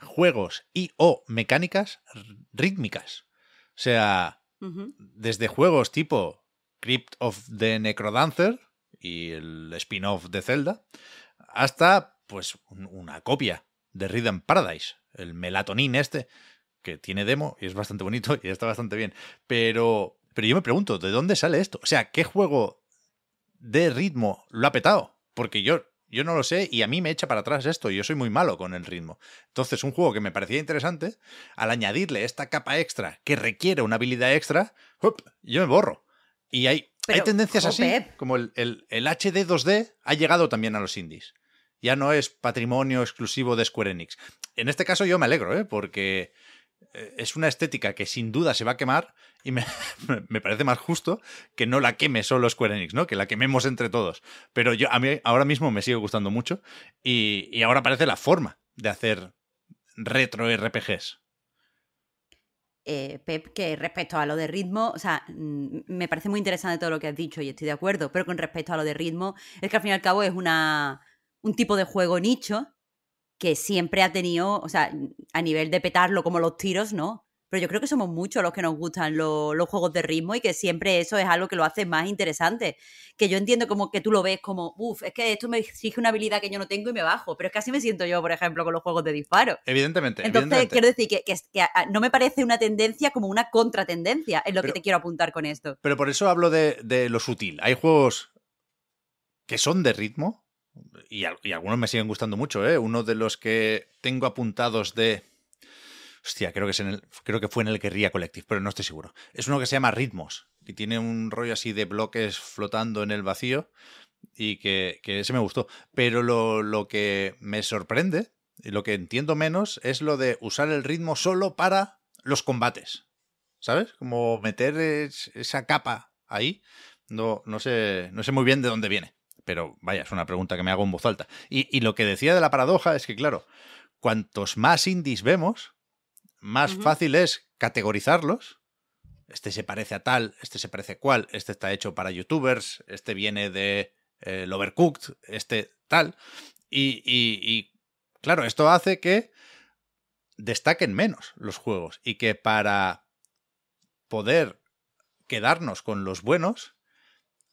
juegos y o mecánicas rítmicas. O sea, desde juegos tipo Crypt of the Necrodancer y el spin-off de Zelda, hasta pues un- una copia de Rhythm Paradise, el melatonin este, que tiene demo y es bastante bonito y está bastante bien. Pero, pero yo me pregunto, ¿de dónde sale esto? O sea, ¿qué juego de ritmo lo ha petado? Porque yo, yo no lo sé y a mí me echa para atrás esto y yo soy muy malo con el ritmo. Entonces, un juego que me parecía interesante, al añadirle esta capa extra que requiere una habilidad extra, yo me borro. Y hay, hay tendencias así, Pep. como el, el, el HD 2D ha llegado también a los indies. Ya no es patrimonio exclusivo de Square Enix. En este caso yo me alegro, ¿eh? porque es una estética que sin duda se va a quemar y <laughs> me, me parece más justo que no la queme solo Square Enix, ¿no? Que la quememos entre todos. Pero yo a mí ahora mismo me sigue gustando mucho y, y ahora parece la forma de hacer retro RPGs. eh, Pep, que respecto a lo de ritmo, o sea, mm, me parece muy interesante todo lo que has dicho y estoy de acuerdo, pero con respecto a lo de ritmo, es que al fin y al cabo es una, un tipo de juego nicho que siempre ha tenido, o sea, a nivel de petarlo como los tiros, ¿no? Pero yo creo que somos muchos los que nos gustan lo- los juegos de ritmo y que siempre eso es algo que lo hace más interesante. Que yo entiendo como que tú lo ves como, uff, es que esto me exige una habilidad que yo no tengo y me bajo, pero es que así me siento yo, por ejemplo, con los juegos de disparo. Evidentemente. Entonces, evidentemente. quiero decir que, que- que a- no me parece una tendencia como una contratendencia, es lo Pero- que te quiero apuntar con esto. Pero por eso hablo de, de lo sutil. Hay juegos que son de ritmo y, al- y algunos me siguen gustando mucho. ¿eh? Uno de los que tengo apuntados de... Hostia, creo que, es en el, creo que fue en el Guerrilla Collective, pero no estoy seguro. Es uno que se llama Ritmos, que tiene un rollo así de bloques flotando en el vacío y que, que ese me gustó. Pero lo, que me sorprende y lo que entiendo menos es lo de usar el ritmo solo para los combates. ¿Sabes? Como meter es- esa capa ahí. No, no, sé, no sé muy bien de dónde viene. Pero vaya, es una pregunta que me hago en voz alta. Y, y lo que decía de la paradoja es que, claro, cuantos más indies vemos, más fácil es categorizarlos. Este se parece a tal, este se parece a cual, este está hecho para youtubers, este viene de eh, el Overcooked, este tal. Y, y- y, claro, esto hace que destaquen menos los juegos y que para poder quedarnos con los buenos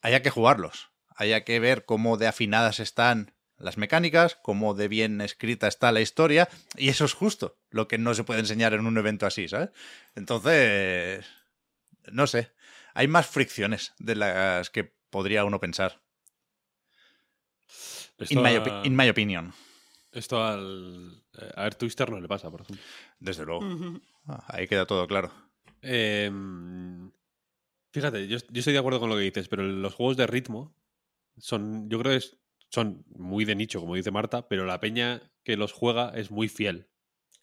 haya que jugarlos, haya que ver cómo de afinadas están las mecánicas, cómo de bien escrita está la historia, y eso es justo lo que no se puede enseñar en un evento así, ¿sabes? Entonces, no sé, hay más fricciones de las que podría uno pensar, Esto, in my, a, opi- in my opinion, esto al. eh, A ver, Twister no le pasa, por ejemplo. desde luego. Ah, Ahí queda todo claro. Em, fíjate, yo, yo estoy de acuerdo con lo que dices, pero los juegos de ritmo son, yo creo que es- son muy de nicho, como dice Marta, pero la peña que los juega es muy fiel.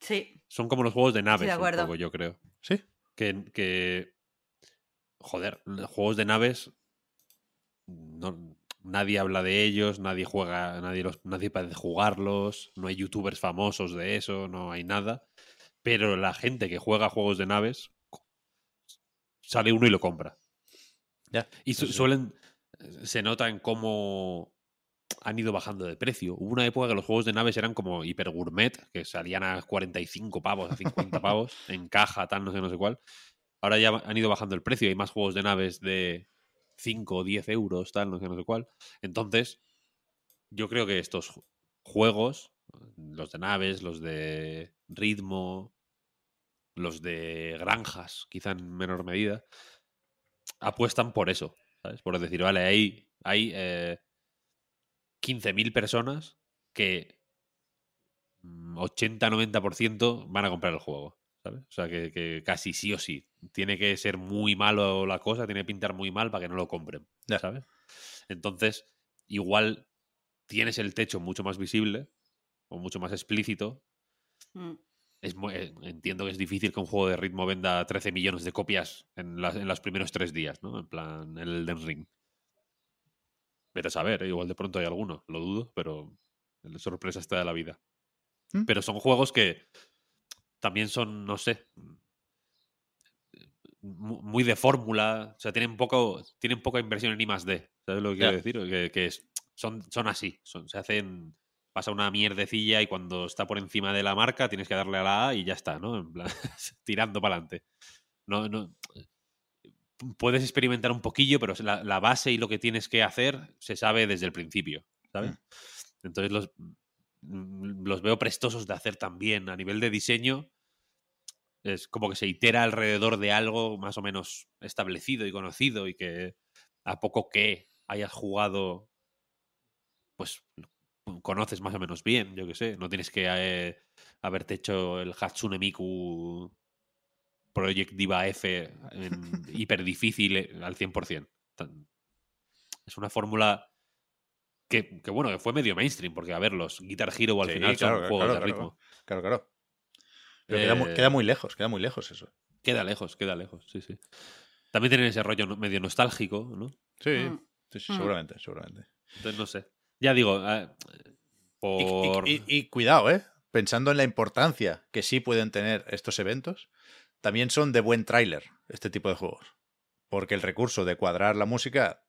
Sí, Son como los juegos de naves, un acuerdo. poco, yo creo. Sí, Que, que joder, los juegos de naves no, nadie habla de ellos, nadie juega, nadie los, nadie parece jugarlos, no hay youtubers famosos de eso, no hay nada. Pero la gente que juega juegos de naves sale uno y lo compra. ya. Y Sí, su- sí. suelen. Se nota en cómo han ido bajando de precio. Hubo una época que los juegos de naves eran como hiper gourmet, que salían a 45 pavos, a 50 pavos, <laughs> en caja, tal, no sé, no sé cuál. Ahora ya han ido bajando el precio. Hay más juegos de naves de 5 o 10 euros, tal, no sé, no sé cuál. Entonces, yo creo que estos ju- juegos, los de naves, los de ritmo, los de granjas, quizá en menor medida, apuestan por eso, ¿sabes? Por decir, vale, hay, hay eh, 15.000 personas que mm, 80-90% van a comprar el juego, ¿sabes? O sea, que, que casi sí o sí. Tiene que ser muy malo la cosa, tiene que pintar muy mal para que no lo compren, Ya. ¿sabes? Entonces, igual tienes el techo mucho más visible o mucho más explícito Mm. Es mu- eh, entiendo que es difícil que un juego de ritmo venda 13 millones de copias en, las- en los primeros tres días, ¿no? En plan, el Elden Ring. Vete a saber, ¿eh? igual de pronto hay alguno, lo dudo, pero La sorpresa está de la vida. ¿Mm? Pero son juegos que también son, no sé, mu- muy de fórmula. O sea, tienen poco, tienen poca inversión en I más D. ¿Sabes lo que quiero decir? Que, que es- son, son así. Son, se hacen. Pasa una mierdecilla y cuando está por encima de la marca tienes que darle a la A y ya está, ¿no? En plan, <laughs> tirando para adelante. No, no, puedes experimentar un poquillo, pero la, la base y lo que tienes que hacer se sabe desde el principio, ¿sabes? Mm. Entonces los, los veo prestosos de hacer también. A nivel de diseño, es como que se itera alrededor de algo más o menos establecido y conocido y que a poco que hayas jugado, pues conoces más o menos bien, yo que sé. No tienes que eh, haberte hecho el Hatsune Miku Project Diva F en <laughs> hiper difícil eh, al 100%. Tan- Es una fórmula que, que, bueno, que fue medio mainstream, porque a ver, los Guitar Hero al Sí, final claro, son juegos claro, de claro. ritmo. Claro, claro. Pero queda, muy, Eh, queda muy lejos, queda muy lejos eso. Queda lejos, queda lejos, sí, sí. También tienen ese rollo medio nostálgico, ¿no? Sí, Mm. sí, sí, Mm. seguramente, seguramente. Entonces, no sé. Ya digo, eh, Y- y- por... Y, y cuidado, ¿eh? Pensando en la importancia que sí pueden tener estos eventos, también son de buen tráiler este tipo de juegos. Porque el recurso de cuadrar la música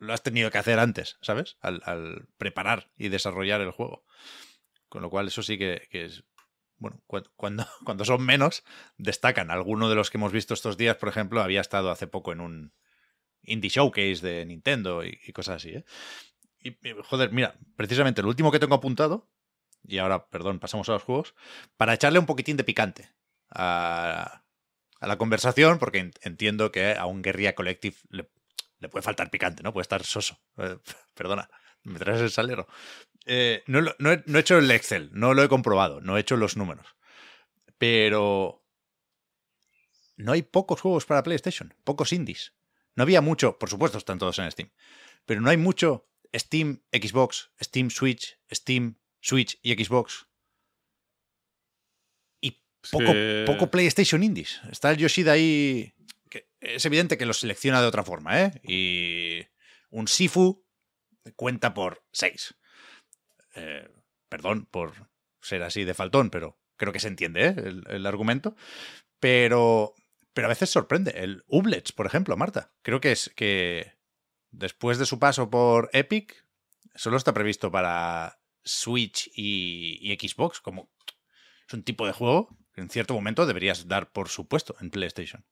lo- has tenido que hacer antes, ¿sabes? Al, al preparar y desarrollar el juego. Con lo cual eso sí que, que es... Bueno, cu- cuando, <laughs> cuando son menos, destacan. Alguno de los que hemos visto estos días, por ejemplo, había estado hace poco en un indie showcase de Nintendo y, y cosas así, ¿eh? Y, joder, mira, precisamente el último que tengo apuntado, y ahora, perdón, pasamos a los juegos, para echarle un poquitín de picante a, la conversación, porque en- entiendo que a un Guerrilla Collective le, puede faltar picante, ¿no? Puede estar soso. Eh, <laughs> perdona, me traes el salero. Eh, no, lo- no he hecho el Excel, no lo he comprobado, no he hecho los números. Pero no hay pocos juegos para PlayStation, pocos indies. No había mucho, por supuesto, están todos en Steam, pero no hay mucho Steam, Xbox, Steam Switch, Steam, Switch y Xbox. Y poco, poco PlayStation Indies. Está el Yoshida ahí. que es evidente que los selecciona de otra forma, ¿eh? Y un Sifu cuenta por 6. perdón por ser así de faltón, pero creo que se entiende ¿eh? el, el argumento. Pero, pero a veces sorprende. El Ublets, por ejemplo, Marta. Creo que es que después de su paso por Epic, solo está previsto para Switch y, Xbox. Como es un tipo de juego que en cierto momento deberías dar por supuesto en PlayStation.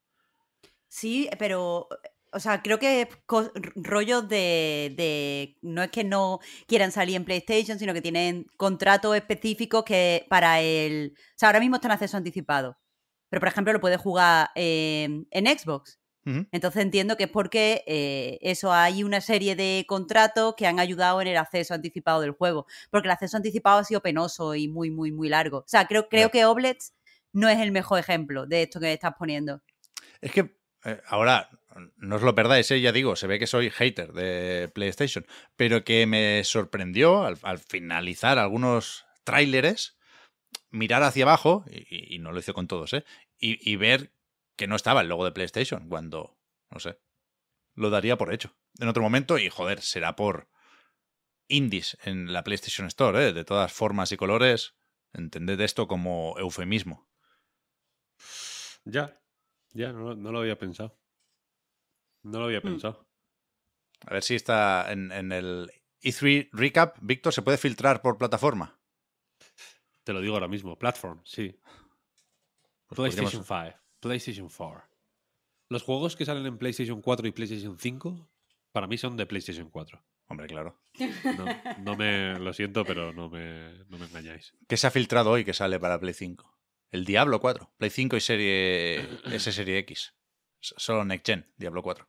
Sí, pero, o sea, creo que es rollo de, de- No es que no quieran salir en PlayStation, sino que tienen contratos específicos que para el... O sea, ahora mismo están en acceso anticipado. Pero, por ejemplo, lo puedes jugar en Xbox. Entonces entiendo que es porque eh, eso hay una serie de contratos que han ayudado en el acceso anticipado del juego. Porque el acceso anticipado ha sido penoso y muy, muy, muy largo. O sea, creo, creo que Oblets no es el mejor ejemplo de esto que estás poniendo. Es que eh, ahora, no os lo perdáis, ¿eh? ya digo, se ve que soy hater de PlayStation, pero que me sorprendió al, al finalizar algunos tráileres, mirar hacia abajo, y, y no lo hice con todos, ¿eh? Y, y ver que no estaba el logo de PlayStation cuando, no sé, lo daría por hecho. En otro momento, y joder, será por indies en la PlayStation Store, ¿eh? De todas formas y colores, entended esto como eufemismo. Ya, ya, no, lo- no lo había pensado. No lo había Mm. pensado. A ver si está en, en el E3 Recap. Víctor, ¿se puede filtrar por plataforma? Te lo digo ahora mismo. Platform, sí. Pues PlayStation podríamos- 5, PlayStation 4. Los juegos que salen en PlayStation 4 y PlayStation 5, para mí son de PlayStation 4. Hombre, claro. No, no me lo siento, pero no me, no me engañáis. ¿Qué se ha filtrado hoy que sale para Play 5? El Diablo 4. Play 5 y serie S serie X. Solo Next Gen, Diablo 4.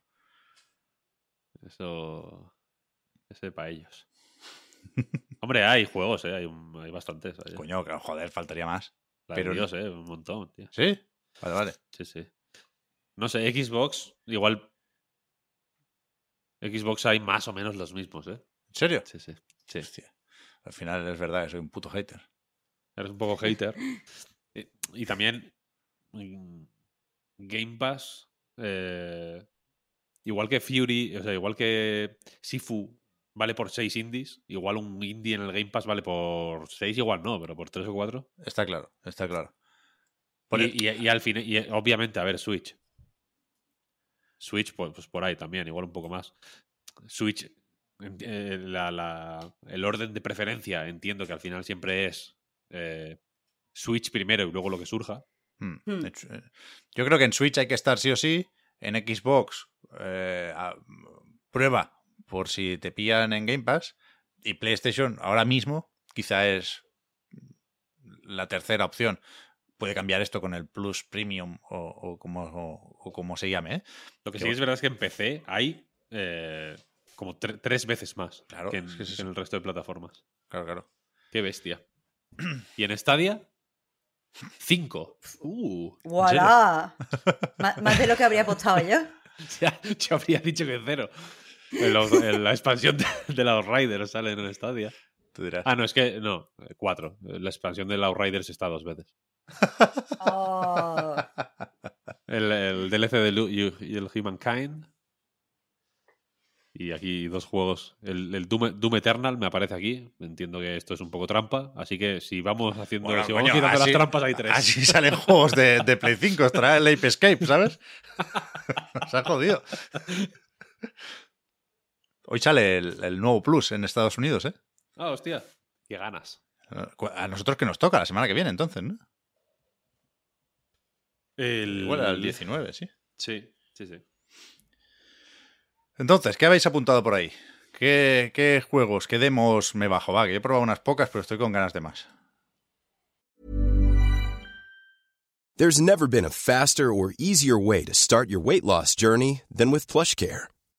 Eso. Ese para ellos. Hombre, hay juegos, ¿eh? Hay, un- hay bastantes. vaya. Coño, joder, faltaría más. La pero- Dios, ¿eh? Un montón, tío. ¿Sí? Vale, vale. Sí, sí. No sé, Xbox, igual. Xbox hay más o menos los mismos, ¿eh? ¿En serio? Sí, sí. sí. Hostia. Al final es verdad que soy un puto hater. Eres un poco hater. y, y también mm, Game Pass, eh, igual que Fury, o sea, igual que Sifu vale por 6 indies. Igual un indie en el Game Pass vale por 6, igual no, pero por 3 o 4. Está claro, está claro. Y, y- y al fin, y obviamente, a ver, Switch. Switch, pues, pues por ahí también, igual un poco más. Switch, en- eh, la- la- el orden de preferencia, entiendo que al final siempre es eh, Switch primero y luego lo que surja. Mm. Hmm. Hecho, eh, Yo creo que en Switch hay que estar sí o sí. En Xbox, eh, a- prueba por si te pillan en Game Pass. Y PlayStation, ahora mismo, quizá es la tercera opción. Puede cambiar esto con el Plus Premium o, o como, o- o como se llame. ¿eh? Lo que sí es verdad es que en PC hay eh, como tre- tres veces más Claro, que, en, es que es que eso. en el resto de plataformas. Claro, claro. Qué bestia. Y en Stadia, cinco. Uh. ¡Voilà! Má- Más de lo que habría apostado yo. <laughs> Ya, yo habría dicho que cero. En los- en la expansión de, de la Outriders sale en el Stadia. Tú dirás. Ah, no, es que no, cuatro. La expansión de la Outriders está dos veces. Oh. El, el DLC de Lu- y el Humankind. Y aquí dos juegos. El, el Doom, Doom Eternal me aparece aquí. Entiendo que esto es un poco trampa. Así que si vamos haciendo, Bueno, si vamos así- las trampas, hay tres. Así salen juegos de, de Play 5, os trae el Ape Escape, ¿sabes? <laughs> Se ha jodido. Hoy sale el, el nuevo Plus en Estados Unidos, ¿eh? Ah, hostia. Qué ganas. A nosotros que nos toca la semana que viene, entonces, ¿no? El... Igual al 19, sí. Sí, sí, sí. Entonces, ¿qué habéis apuntado por ahí? ¿Qué, qué juegos, qué demos me bajo? Va, que yo he probado unas pocas, pero estoy con ganas de más. There's never been a faster or easier way to start your weight loss journey than with PlushCare.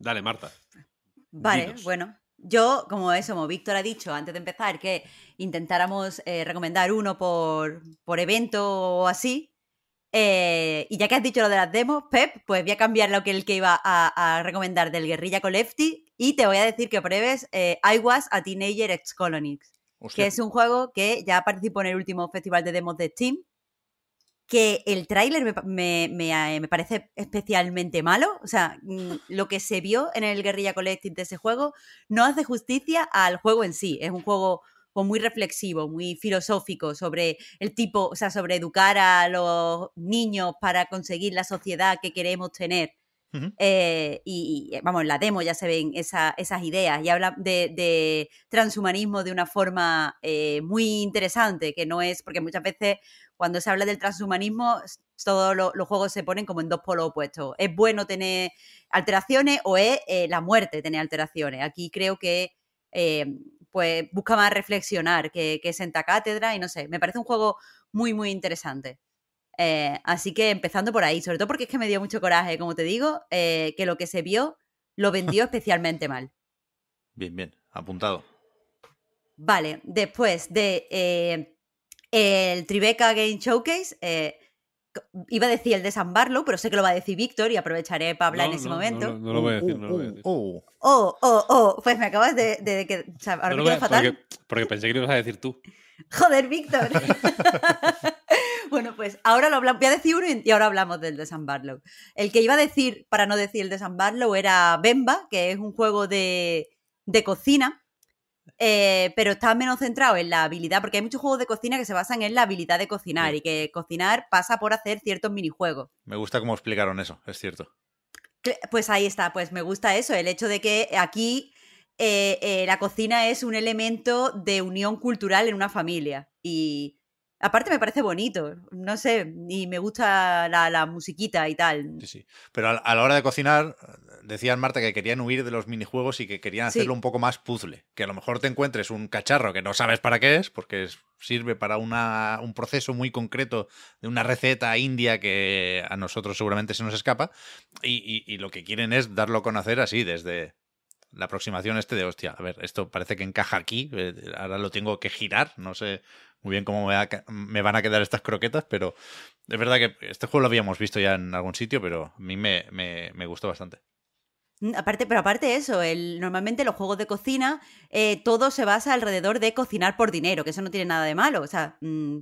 Dale, Marta. Vale, Dinos. bueno. Yo, como eso, como Víctor ha dicho antes de empezar, que intentáramos eh, recomendar uno por, por evento o así. eh, y ya que has dicho lo de las demos, Pep, pues voy a cambiar lo que el que iba a, a recomendar del Guerrilla Collective y te voy a decir que pruebes eh, I Was a Teenager Ex Colonics, Hostia. que es un juego que ya participó en el último festival de demos de Steam. Que el tráiler me, me- me, eh, me parece especialmente malo. O sea, mm, <laughs> lo que se vio en el Guerrilla Collective de ese juego no hace justicia al juego en sí. Es un juego muy reflexivo, muy filosófico sobre el tipo, o sea, sobre educar a los niños para conseguir la sociedad que queremos tener. Eh, y, y, vamos, en la demo ya se ven esa- esas ideas y habla de, transhumanismo de una forma eh, muy interesante, que no es, porque muchas veces cuando se habla del transhumanismo, todos lo- los juegos se ponen como en dos polos opuestos. ¿Es bueno tener alteraciones o es eh, la muerte tener alteraciones? Aquí creo que eh, pues busca más reflexionar que, que senta cátedra y no sé, me parece un juego muy, muy interesante. Eh, así que empezando por ahí, sobre todo porque es que me dio mucho coraje, como te digo, eh, que lo que se vio lo <laughs> vendió especialmente mal. Bien, bien. Apuntado. Vale, después de eh, el Tribeca Game Showcase, eh, iba a decir el de San Barlow, pero sé que lo va a decir Víctor y aprovecharé para hablar No, en ese no, momento. No, lo- no lo voy a decir, no lo voy a decir. Oh, Oh, oh, oh, pues me acabas de, de que. o sea, ahora No me lo voy quedo a- fatal. porque, porque pensé que lo ibas a decir tú. <laughs> Joder, Víctor. <laughs> bueno, pues ahora lo hablamos. Voy a decir uno y ahora hablamos del de San Barlow. El que iba a decir, para no decir el de San Barlow, era Bemba, que es un juego de, de cocina. eh, pero está menos centrado en la habilidad, porque hay muchos juegos de cocina que se basan en la habilidad de cocinar Sí. y que cocinar pasa por hacer ciertos minijuegos. me gusta cómo explicaron eso, es cierto. Pues ahí está, pues me gusta eso, el hecho de que aquí eh, eh, la cocina es un elemento de unión cultural en una familia. Y aparte me parece bonito, no sé, y me gusta la, la musiquita y tal. Sí, sí. Pero a, a la hora de cocinar, decían Marta que querían huir de los minijuegos y que querían Sí. hacerlo un poco más puzzle. Que a lo mejor te encuentres un cacharro que no sabes para qué es, porque es- sirve para una, un proceso muy concreto de una receta india que a nosotros seguramente se nos escapa. Y, y- y lo que quieren es darlo a conocer así, desde la aproximación este de, hostia, a ver, esto parece que encaja aquí, eh, ahora lo tengo que girar, no sé muy bien cómo me, van a quedar estas croquetas, pero es verdad que este juego lo habíamos visto ya en algún sitio, pero a mí me, me- me gustó bastante. Mm, Aparte, pero aparte de eso, el, normalmente los juegos de cocina, eh, todo se basa alrededor de cocinar por dinero, que eso no tiene nada de malo. O sea, mm,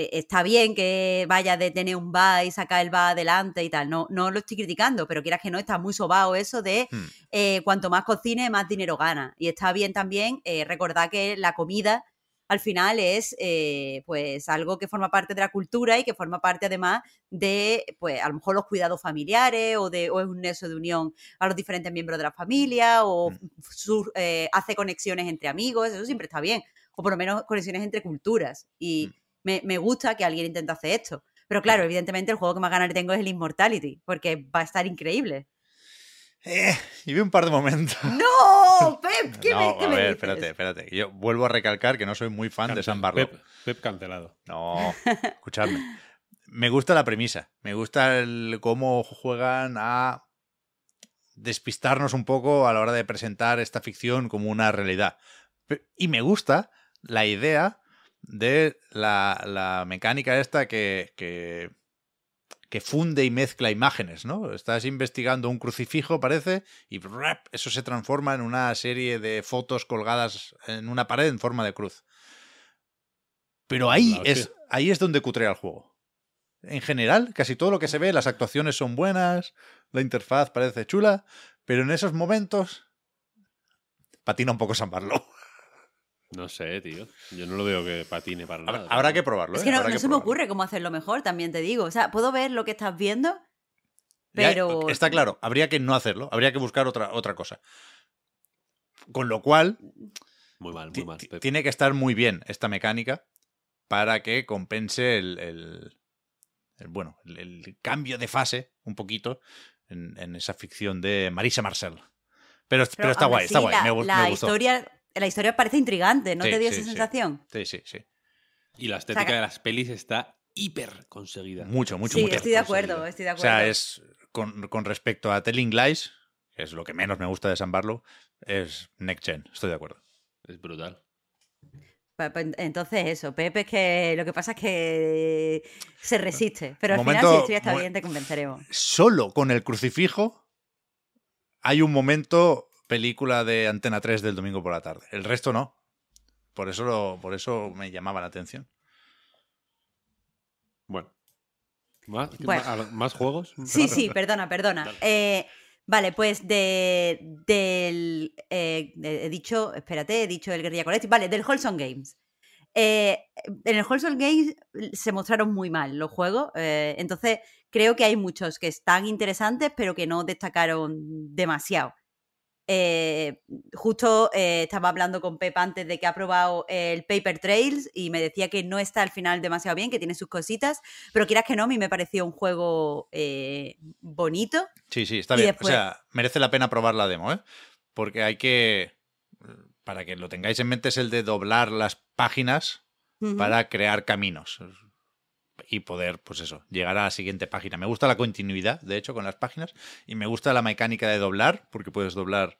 eh, está bien que vaya de tener un bar y sacar el bar adelante y tal. No, no lo estoy criticando, pero quieras que no, está muy sobao eso de Hmm. eh, cuanto más cocine, más dinero gana. Y está bien también eh, recordar que la comida al final es eh, pues algo que forma parte de la cultura y que forma parte además de pues a lo mejor los cuidados familiares o de o es un nexo de unión a los diferentes miembros de la familia o Mm. sur- eh, hace conexiones entre amigos, eso siempre está bien, o por lo menos conexiones entre culturas. Y Mm. Me, me gusta que alguien intente hacer esto. Pero claro, evidentemente el juego que más ganas tengo es el Immortality, porque va a estar increíble. Eh, y vi un par de momentos. ¡No! <laughs> ¡Pep! ¿Qué no, me, qué a me ver, dices? espérate, espérate. Yo vuelvo a recalcar que no soy muy fan de San Barlow. Pep, Pep cancelado. No, <laughs> escuchadme. Me gusta la premisa. Me gusta el cómo juegan a despistarnos un poco a la hora de presentar esta ficción como una realidad. Y me gusta la idea de la, la mecánica esta que, que, que funde y mezcla imágenes, ¿no? Estás investigando un crucifijo, parece, y ¡rap! eso se transforma en una serie de fotos colgadas en una pared en forma de cruz. Pero ahí es, ahí es donde cutrea el juego. En general, casi todo lo que se ve, las actuaciones son buenas, la interfaz parece chula, pero en esos momentos patina un poco San Barlow. No sé, tío. Yo no lo veo que patine para nada. habrá que probarlo. Es ¿eh? que no, no que se me ocurre cómo hacerlo mejor, también te digo. O sea, puedo ver lo que estás viendo, Ya, pero... Está claro, habría que no hacerlo, habría que buscar otra, otra cosa. Con lo cual, Muy mal, muy mal. tiene que estar muy bien esta mecánica para que compense el, el- el, bueno, el, el cambio de fase un poquito en, en esa ficción de Marisa Marcel. Pero, pero, pero está guay, está guay. La, me, la me gustó. historia, la historia parece intrigante, ¿no Sí, te dio sí, esa sí. sensación? Sí, sí, sí. Y la estética de las pelis está hiper conseguida. Mucho, mucho, sí, mucho. estoy de acuerdo, estoy de O acuerdo. sea, es con, con respecto a Telling Lies, que es lo que menos me gusta de San Barlow, es Next Gen, estoy de acuerdo. Es brutal. Entonces eso, Pepe es que lo que pasa es que se resiste, pero al Momento- final si la historia está bien te convenceremos. Solo con el crucifijo hay un momento película de Antena 3 del domingo por la tarde. El resto no. Por eso, lo- por eso me llamaba la atención. Bueno. ¿Más, Bueno. más- ¿más juegos? Sí, sí, perdona, perdona. Eh, vale, pues de, del... eh, de- he dicho, espérate, he dicho el Guerrilla Collective, vale, del Wholesome Games. Eh, en el Wholesome Games se mostraron muy mal los juegos, eh, entonces creo que hay muchos que están interesantes, pero que no destacaron demasiado. Eh, justo eh, estaba hablando con Pep antes de que ha probado el Paper Trails y me decía que no está al final demasiado bien, que tiene sus cositas, pero quieras que no, a mí me pareció un juego eh, bonito. Sí, sí, está Y bien. después- O sea, merece la pena probar la demo, ¿eh? Porque hay que. Para que lo tengáis en mente, es el de doblar las páginas para crear caminos y poder, pues eso, llegar a la siguiente página. Me gusta la continuidad, de hecho, con las páginas y me gusta la mecánica de doblar, porque puedes doblar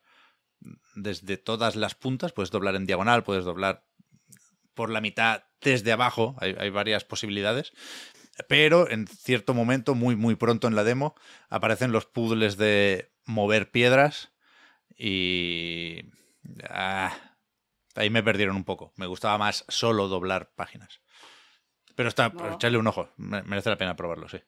desde todas las puntas, puedes doblar en diagonal, puedes doblar por la mitad desde abajo, hay, varias posibilidades. Pero en cierto momento, muy, muy pronto en la demo, aparecen los puzzles de mover piedras y... ah, ahí me perdieron un poco. Me gustaba más solo doblar páginas. Pero está, echarle un ojo. me- Merece la pena probarlo, sí.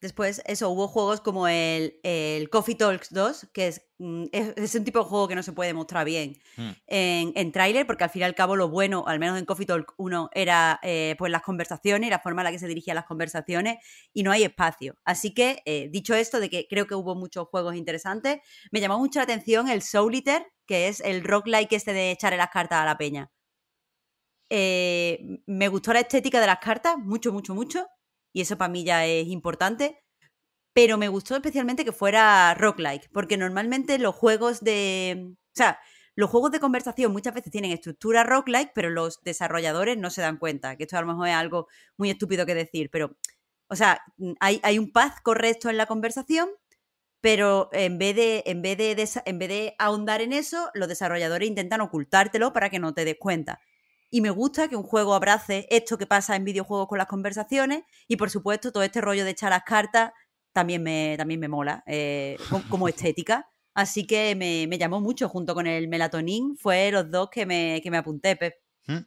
Después, eso, hubo juegos como el, el Coffee Talks 2, que es, mm, es, es un tipo de juego que no se puede mostrar bien Mm. en, en tráiler, porque al fin y al cabo lo bueno, al menos en Coffee Talk 1, era eh, pues las conversaciones y la forma en la que se dirigían las conversaciones, y no hay espacio. Así que, eh, dicho esto, de que creo que hubo muchos juegos interesantes, me llamó mucho la atención el Solitaire, que es el roguelike este de echarle las cartas a la peña. Eh, me gustó la estética de las cartas, mucho, mucho, mucho, y eso para mí ya es importante. Pero me gustó especialmente que fuera roguelike, porque normalmente los juegos de. O sea, los juegos de conversación muchas veces tienen estructura roguelike, pero los desarrolladores no se dan cuenta. Que esto a lo mejor es algo muy estúpido que decir, pero. O sea, hay, hay un path correcto en la conversación, pero en vez, de, en, vez de, en vez de ahondar en eso, los desarrolladores intentan ocultártelo para que no te des cuenta. Y me gusta que un juego abrace esto que pasa en videojuegos con las conversaciones y, por supuesto, todo este rollo de echar las cartas también me, también me mola eh, co- como <laughs> estética. Así que me, me llamó mucho junto con el melatonin. Fue los dos que me, que me apunté, Pep. ¿Mm?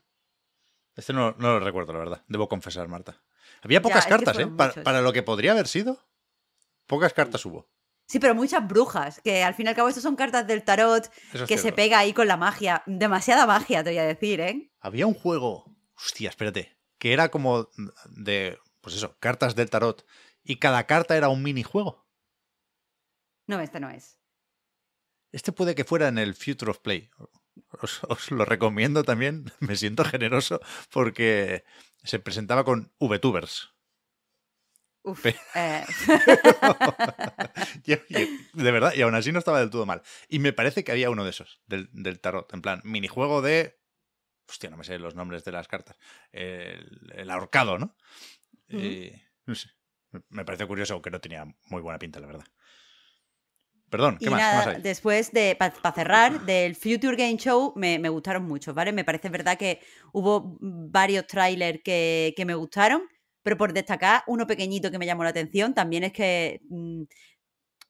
Este no, no lo recuerdo, la verdad. Debo confesar, Marta. Había pocas cartas, ¿eh? fueron Pa- muchos. para lo que podría haber sido, pocas cartas hubo. Sí, pero muchas brujas, que al fin y al cabo estos son cartas del tarot Eso que se pega ahí con la magia. Demasiada magia, te voy a decir, ¿eh? Había un juego, hostia, espérate, que era como de, pues eso, cartas del tarot. Y cada carta era un minijuego. No, este no es. Este puede que fuera en el Future of Play. Os, os lo recomiendo también. <laughs> Me siento generoso porque se presentaba con VTubers. Uf. Eh, <laughs> de verdad, y aún así no estaba del todo mal. Y me parece que había uno de esos, del, del tarot. En plan, minijuego de. Hostia, no me sé los nombres de las cartas. El, el ahorcado, ¿no? Y, no sé. Me- parece curioso, aunque no tenía muy buena pinta, la verdad. Perdón, ¿qué y más? ¿Qué nada, más hay? después de, para cerrar, del Future Game Show me, me gustaron mucho, ¿vale? Me parece verdad que hubo varios trailers que, que me gustaron, pero por destacar uno pequeñito que me llamó la atención, también es que mm,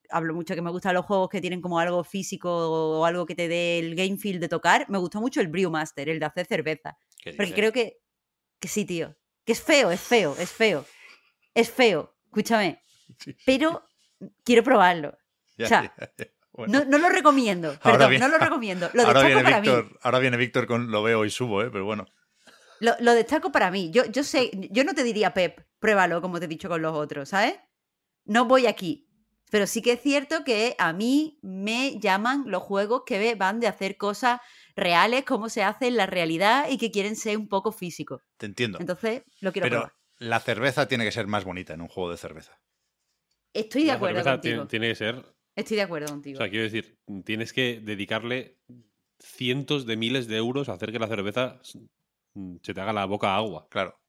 hablo mucho que me gustan los juegos que tienen como algo físico o algo que te dé el game feel de tocar. Me gustó mucho el Brewmaster, el de hacer cerveza. ¿Qué Porque dices? creo que, que sí, tío. Que es feo, es feo, es feo. Es feo, escúchame. <laughs> Pero quiero probarlo. <laughs> ya, o sea. Bueno, No, no lo recomiendo, perdón, viene- no lo <laughs> recomiendo. Lo ahora, viene para mí. Víctor, ahora viene Víctor con lo veo y subo, ¿eh? Pero bueno. Lo, lo destaco para mí. Yo, yo sé, yo no te diría, Pep, pruébalo como te he dicho con los otros, ¿sabes? No voy aquí. Pero sí que es cierto que a mí me llaman los juegos que van de hacer cosas reales, como se hace en la realidad y que quieren ser un poco físicos. Te entiendo. Entonces, lo quiero Pero probar. la cerveza tiene que ser más bonita en un juego de cerveza. Estoy de La acuerdo cerveza contigo. tiene, tiene que ser. Estoy de acuerdo O contigo. sea, quiero decir, tienes que dedicarle cientos de miles de euros a hacer que la cerveza se te haga la boca agua. Claro,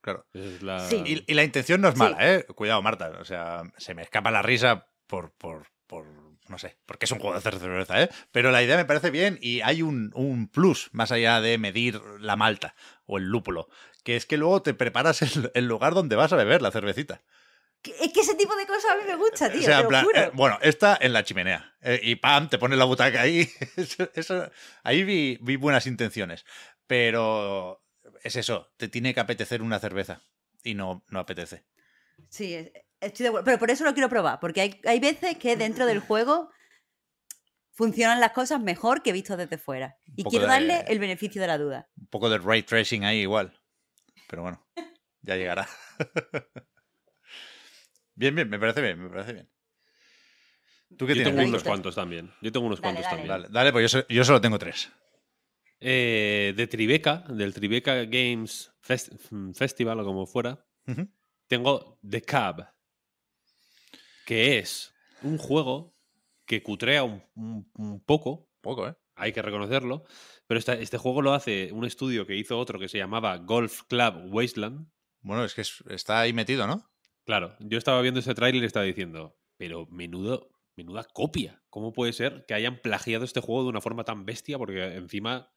claro. Esa es la. Sí. Y, y la intención no es Sí. mala, ¿eh? Cuidado, Marta. O sea, se me escapa la risa por, por, por no sé, porque es un juego de hacer cerveza, ¿eh? Pero la idea me parece bien y hay un, un plus más allá de medir la malta o el lúpulo, que es que luego te preparas el, el lugar donde vas a beber la cervecita. Es que ese tipo de cosas a mí me gusta, tío. o sea, te en lo plan, juro. eh, bueno, esta en la chimenea. eh, y pam, te pones la butaca ahí. <laughs> Eso- eso- ahí vi, vi buenas intenciones. Pero es eso, te tiene que apetecer una cerveza. Y no, no apetece. Sí, es- estoy de acuerdo. Pero por eso lo quiero probar, porque hay, hay veces que dentro del juego funcionan las cosas mejor que visto desde fuera. Y quiero de- darle el beneficio de la duda. Un poco de ray tracing ahí igual. Pero bueno, ya llegará. <laughs> bien, bien, me parece bien, me parece bien. ¿Tú qué Yo tienes? tengo unos cuantos también. Yo tengo unos Dale, cuantos dale. también. Dale, dale, pues yo, so- yo solo tengo tres. Eh, de Tribeca, del Tribeca Games Fest- mm, Festival o como fuera, tengo The Cab, que es un juego que cutrea un, un- un poco, Poco, ¿eh? hay que reconocerlo, pero esta- este juego lo hace un estudio que hizo otro que se llamaba Golf Club Wasteland. Bueno, es que es- está ahí metido, ¿no? Claro, yo estaba viendo ese tráiler y estaba diciendo, pero menudo, menuda copia. ¿Cómo puede ser que hayan plagiado este juego de una forma tan bestia? Porque encima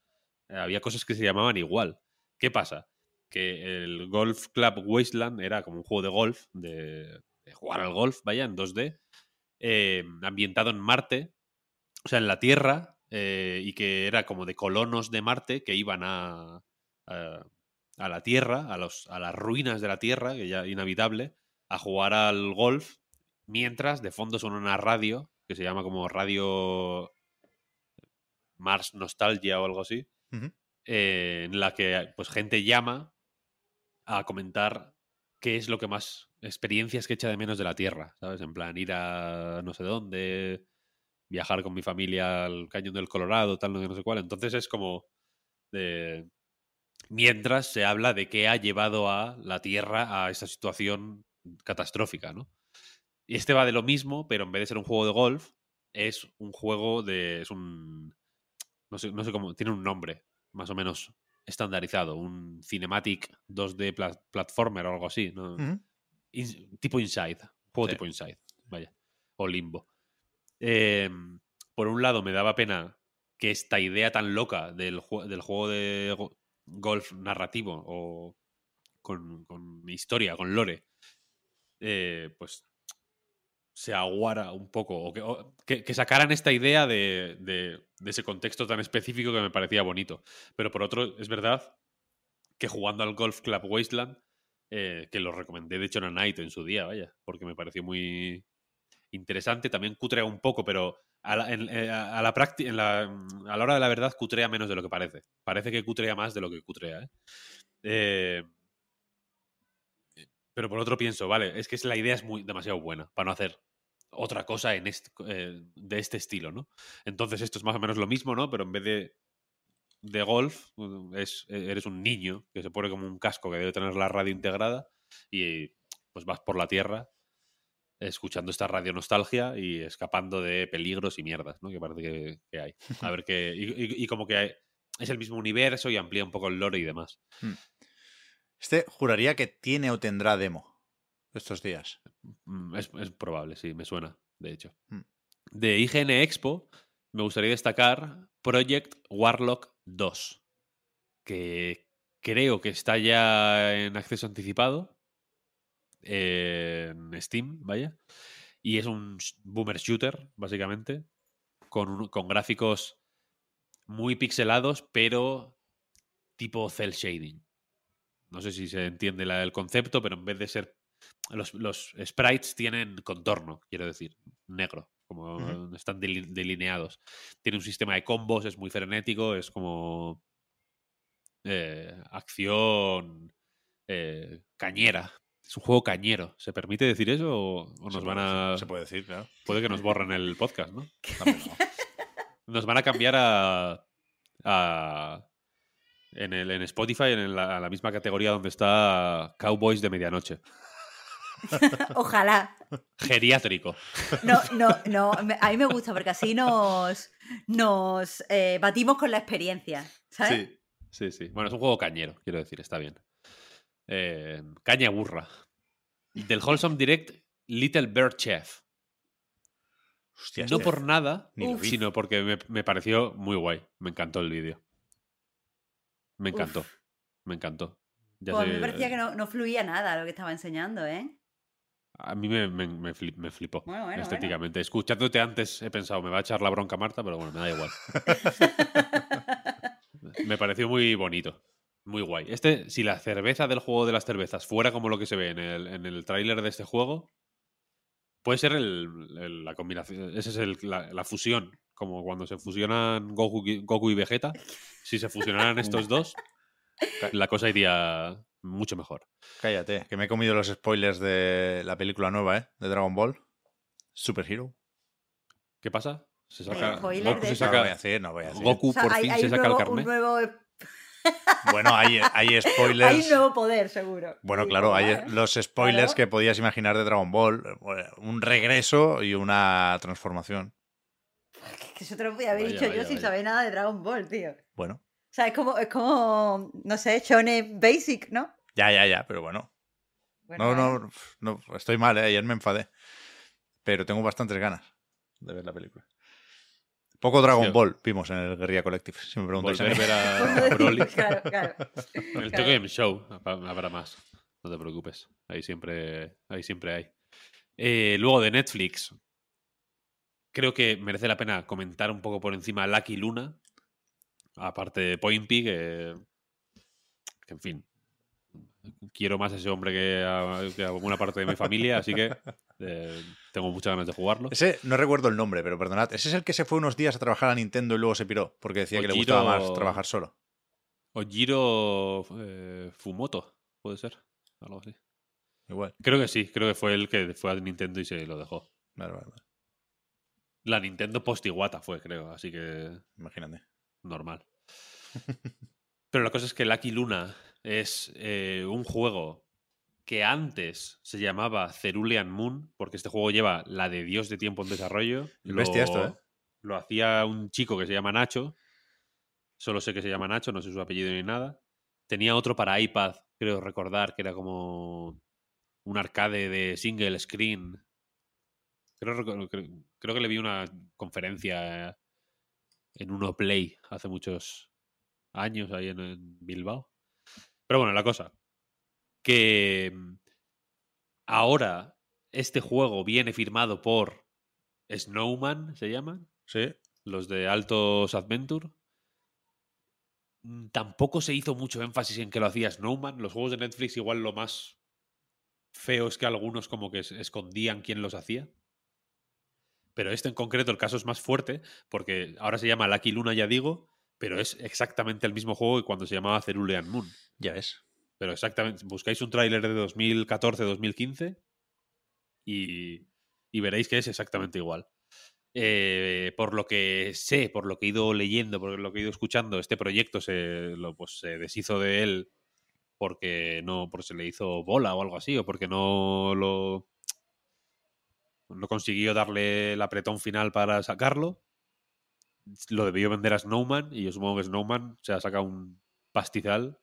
había cosas que se llamaban igual. ¿Qué pasa? Que el Golf Club Wasteland era como un juego de golf, de, jugar al golf, vaya, en 2D, eh, ambientado en Marte, o sea, en la Tierra, eh, y que era como de colonos de Marte que iban a, a, a la Tierra, a, los, a las ruinas de la Tierra, que ya inhabitable, a jugar al golf, mientras de fondo suena una radio que se llama como Radio Mars Nostalgia o algo así, Eh, en la que pues gente llama a comentar qué es lo que más experiencias que echa de menos de la Tierra, ¿sabes? En plan, ir a no sé dónde, viajar con mi familia al Cañón del Colorado, tal, no sé- no sé cuál. Entonces es como de... Mientras se habla de qué ha llevado a la Tierra a esa situación catastrófica, ¿no? Y este va de lo mismo, pero en vez de ser un juego de golf, es un juego de... es un... no sé, no sé cómo... tiene un nombre, más o menos estandarizado, un cinematic 2D pla- platformer o algo así, ¿no? Ujú. In- tipo Inside, juego Sí. tipo Inside, vaya, o Limbo. Eh, por un lado, me daba pena que esta idea tan loca del, del juego de go- golf narrativo o con, con historia, con lore, eh, pues se aguara un poco, o que, que- sacaran esta idea de, de- ese contexto tan específico que me parecía bonito. Pero por otro, es verdad que jugando al Golf Club Wasteland, eh, que lo recomendé de hecho en a Night en su día, vaya, porque me pareció muy interesante, también cutrea un poco, pero a la, eh, a la en la- a la hora de la verdad cutrea menos de lo que parece. Parece que cutrea más de lo que cutrea. ¿eh? Eh, pero por otro pienso, vale, es que la idea es muy demasiado buena para no hacer otra cosa en eh, de este estilo, ¿no? Entonces esto es más o menos lo mismo, ¿no? Pero en vez de, de golf, uh, es, eres un niño que se pone como un casco que debe tener la radio integrada y pues vas por la tierra escuchando esta radio nostalgia y escapando de peligros y mierdas, ¿no? Que parece que, hay. A ver qué... Y, como que hay- es el mismo universo y amplía un poco el lore y demás. Este juraría que tiene o tendrá demo estos días. Mm, Es, es probable, sí, me suena, de hecho. Mm. De IGN Expo, me gustaría destacar Project Warlock 2, que creo que está ya en acceso anticipado en Steam, vaya. Y es un boomer shooter, básicamente, con, con gráficos muy pixelados, pero tipo cel shading. No sé si se entiende la- el concepto, pero en vez de ser los, los sprites tienen contorno, quiero decir, negro, como están deli- delineados. Tiene un sistema de combos, es muy frenético, es como eh, acción eh, cañera. Es un juego cañero. ¿Se permite decir eso o, nos puede van a... Se puede decir, claro. Puede que nos borren el podcast, ¿no? <laughs> <laughs> Nos van a cambiar a... a- en, el, en Spotify, en la, a la misma categoría donde está Cowboys de Medianoche. <laughs> Ojalá. Geriátrico. No, no, no. me- A mí me gusta porque así nos, nos eh, batimos con la experiencia. ¿Sabes? Sí, sí, sí. Bueno, es un juego cañero, quiero decir, está bien. Eh, caña burra. Del Wholesome Direct, Little Bird Chef. Hostia, no este- por nada, sino porque me, me pareció muy guay. Me encantó el vídeo. Me encantó. Uf. Me encantó. Ya Pues a mí me parecía que no, no fluía nada lo que estaba enseñando, ¿eh? A mí me, me, me fli- me flipó Bueno, bueno, estéticamente. Escuchándote antes he pensado, me va a echar la bronca Marta, pero bueno, me da igual. <laughs> me pareció muy bonito. Muy guay. Este, si la cerveza del juego de las cervezas fuera como lo que se ve en el, en el tráiler de este juego, puede ser el- el- la combinación. Esa es el- la, la fusión. Como cuando se fusionan Goku, Goku y Vegeta. Si se fusionaran estos dos, <laughs> la cosa iría mucho mejor. Cállate, que me he comido los spoilers de la película nueva, ¿eh? De Dragon Ball. Super Hero. ¿Qué pasa? Se saca, Goku de se. No voy a decir, no voy a decir. Goku O sea, por hay, fin hay se un saca nuevo, el carnet. un nuevo- <laughs> Bueno, hay, hay hay spoilers. un nuevo poder, seguro. Bueno, Sí, claro, hay ¿eh? <laughs> los spoilers Claro. que podías imaginar de Dragon Ball. Bueno, Un regreso y una transformación. Que eso te lo podía haber Vaya, dicho yo vaya, sin saber nada de Dragon Ball, tío. Bueno, sea, es como, es como no sé, Shonen Basic, ¿no? ya, ya, ya, pero bueno. Bueno, No, vale. no, no, estoy mal, ¿eh? ayer me enfadé. Pero tengo bastantes ganas de ver la película. Poco Dragon Sí. Ball vimos en el Guerrilla Collective, si me preguntáis. Volver a <laughs> ver a Broly. claro, claro. En el Claro. Tokyo Game Show ha- habrá más. No te preocupes. Ahí siempre, ahí siempre hay. Eh, luego de Netflix. Creo que merece la pena comentar un poco por encima Lucky Luna. Aparte de Point P, que, que, en fin. quiero más a ese hombre que a, que a alguna parte de mi familia, así que eh, tengo muchas ganas de jugarlo. Ese, no recuerdo el nombre, pero perdonad. Ese es el que se fue unos días a trabajar a Nintendo y luego se piró, porque decía que le gustaba más trabajar solo. Ojiro eh, Fumoto, puede ser. Algo así. Igual. Creo que sí, creo que fue el que fue a Nintendo y se lo dejó. Vale, vale, vale. La Nintendo post-Iguata fue, creo, así que Imagínate. Normal. Pero la cosa es que Lucky Luna es eh, un juego que antes se llamaba Cerulean Moon, porque este juego lleva la de Dios de tiempo en desarrollo. Bestia esto, ¿eh? Lo hacía un chico que se llama Nacho. Solo sé que se llama Nacho, no sé su apellido ni nada. Tenía otro para iPad, creo recordar, que era como un arcade de single screen. Creo, creo que le vi una conferencia en Uno Play hace muchos años ahí en, en Bilbao. Pero bueno, la cosa. Que mm, ahora este juego viene firmado por Snowman, se llaman, Sí. los de Altos Adventure. Mm, Tampoco se hizo mucho énfasis en que lo hacía Snowman. Los juegos de Netflix igual lo más feo es que algunos como que escondían quién los hacía. Pero este en concreto, el caso es más fuerte, porque ahora se llama Lucky Luna, ya digo, pero es exactamente el mismo juego que cuando se llamaba Cerulean Moon. Ya ves. Pero exactamente, buscáis un tráiler de 2014-2015 y, y veréis que es exactamente igual. Eh, por lo que sé, por lo que he ido leyendo, por lo que he ido escuchando, este proyecto se, lo, pues, se deshizo de él porque no porque se le hizo bola o algo así, o porque no lo no consiguió darle el apretón final para sacarlo. Lo debió vender a Snowman y yo supongo que Snowman se ha sacado un pastizal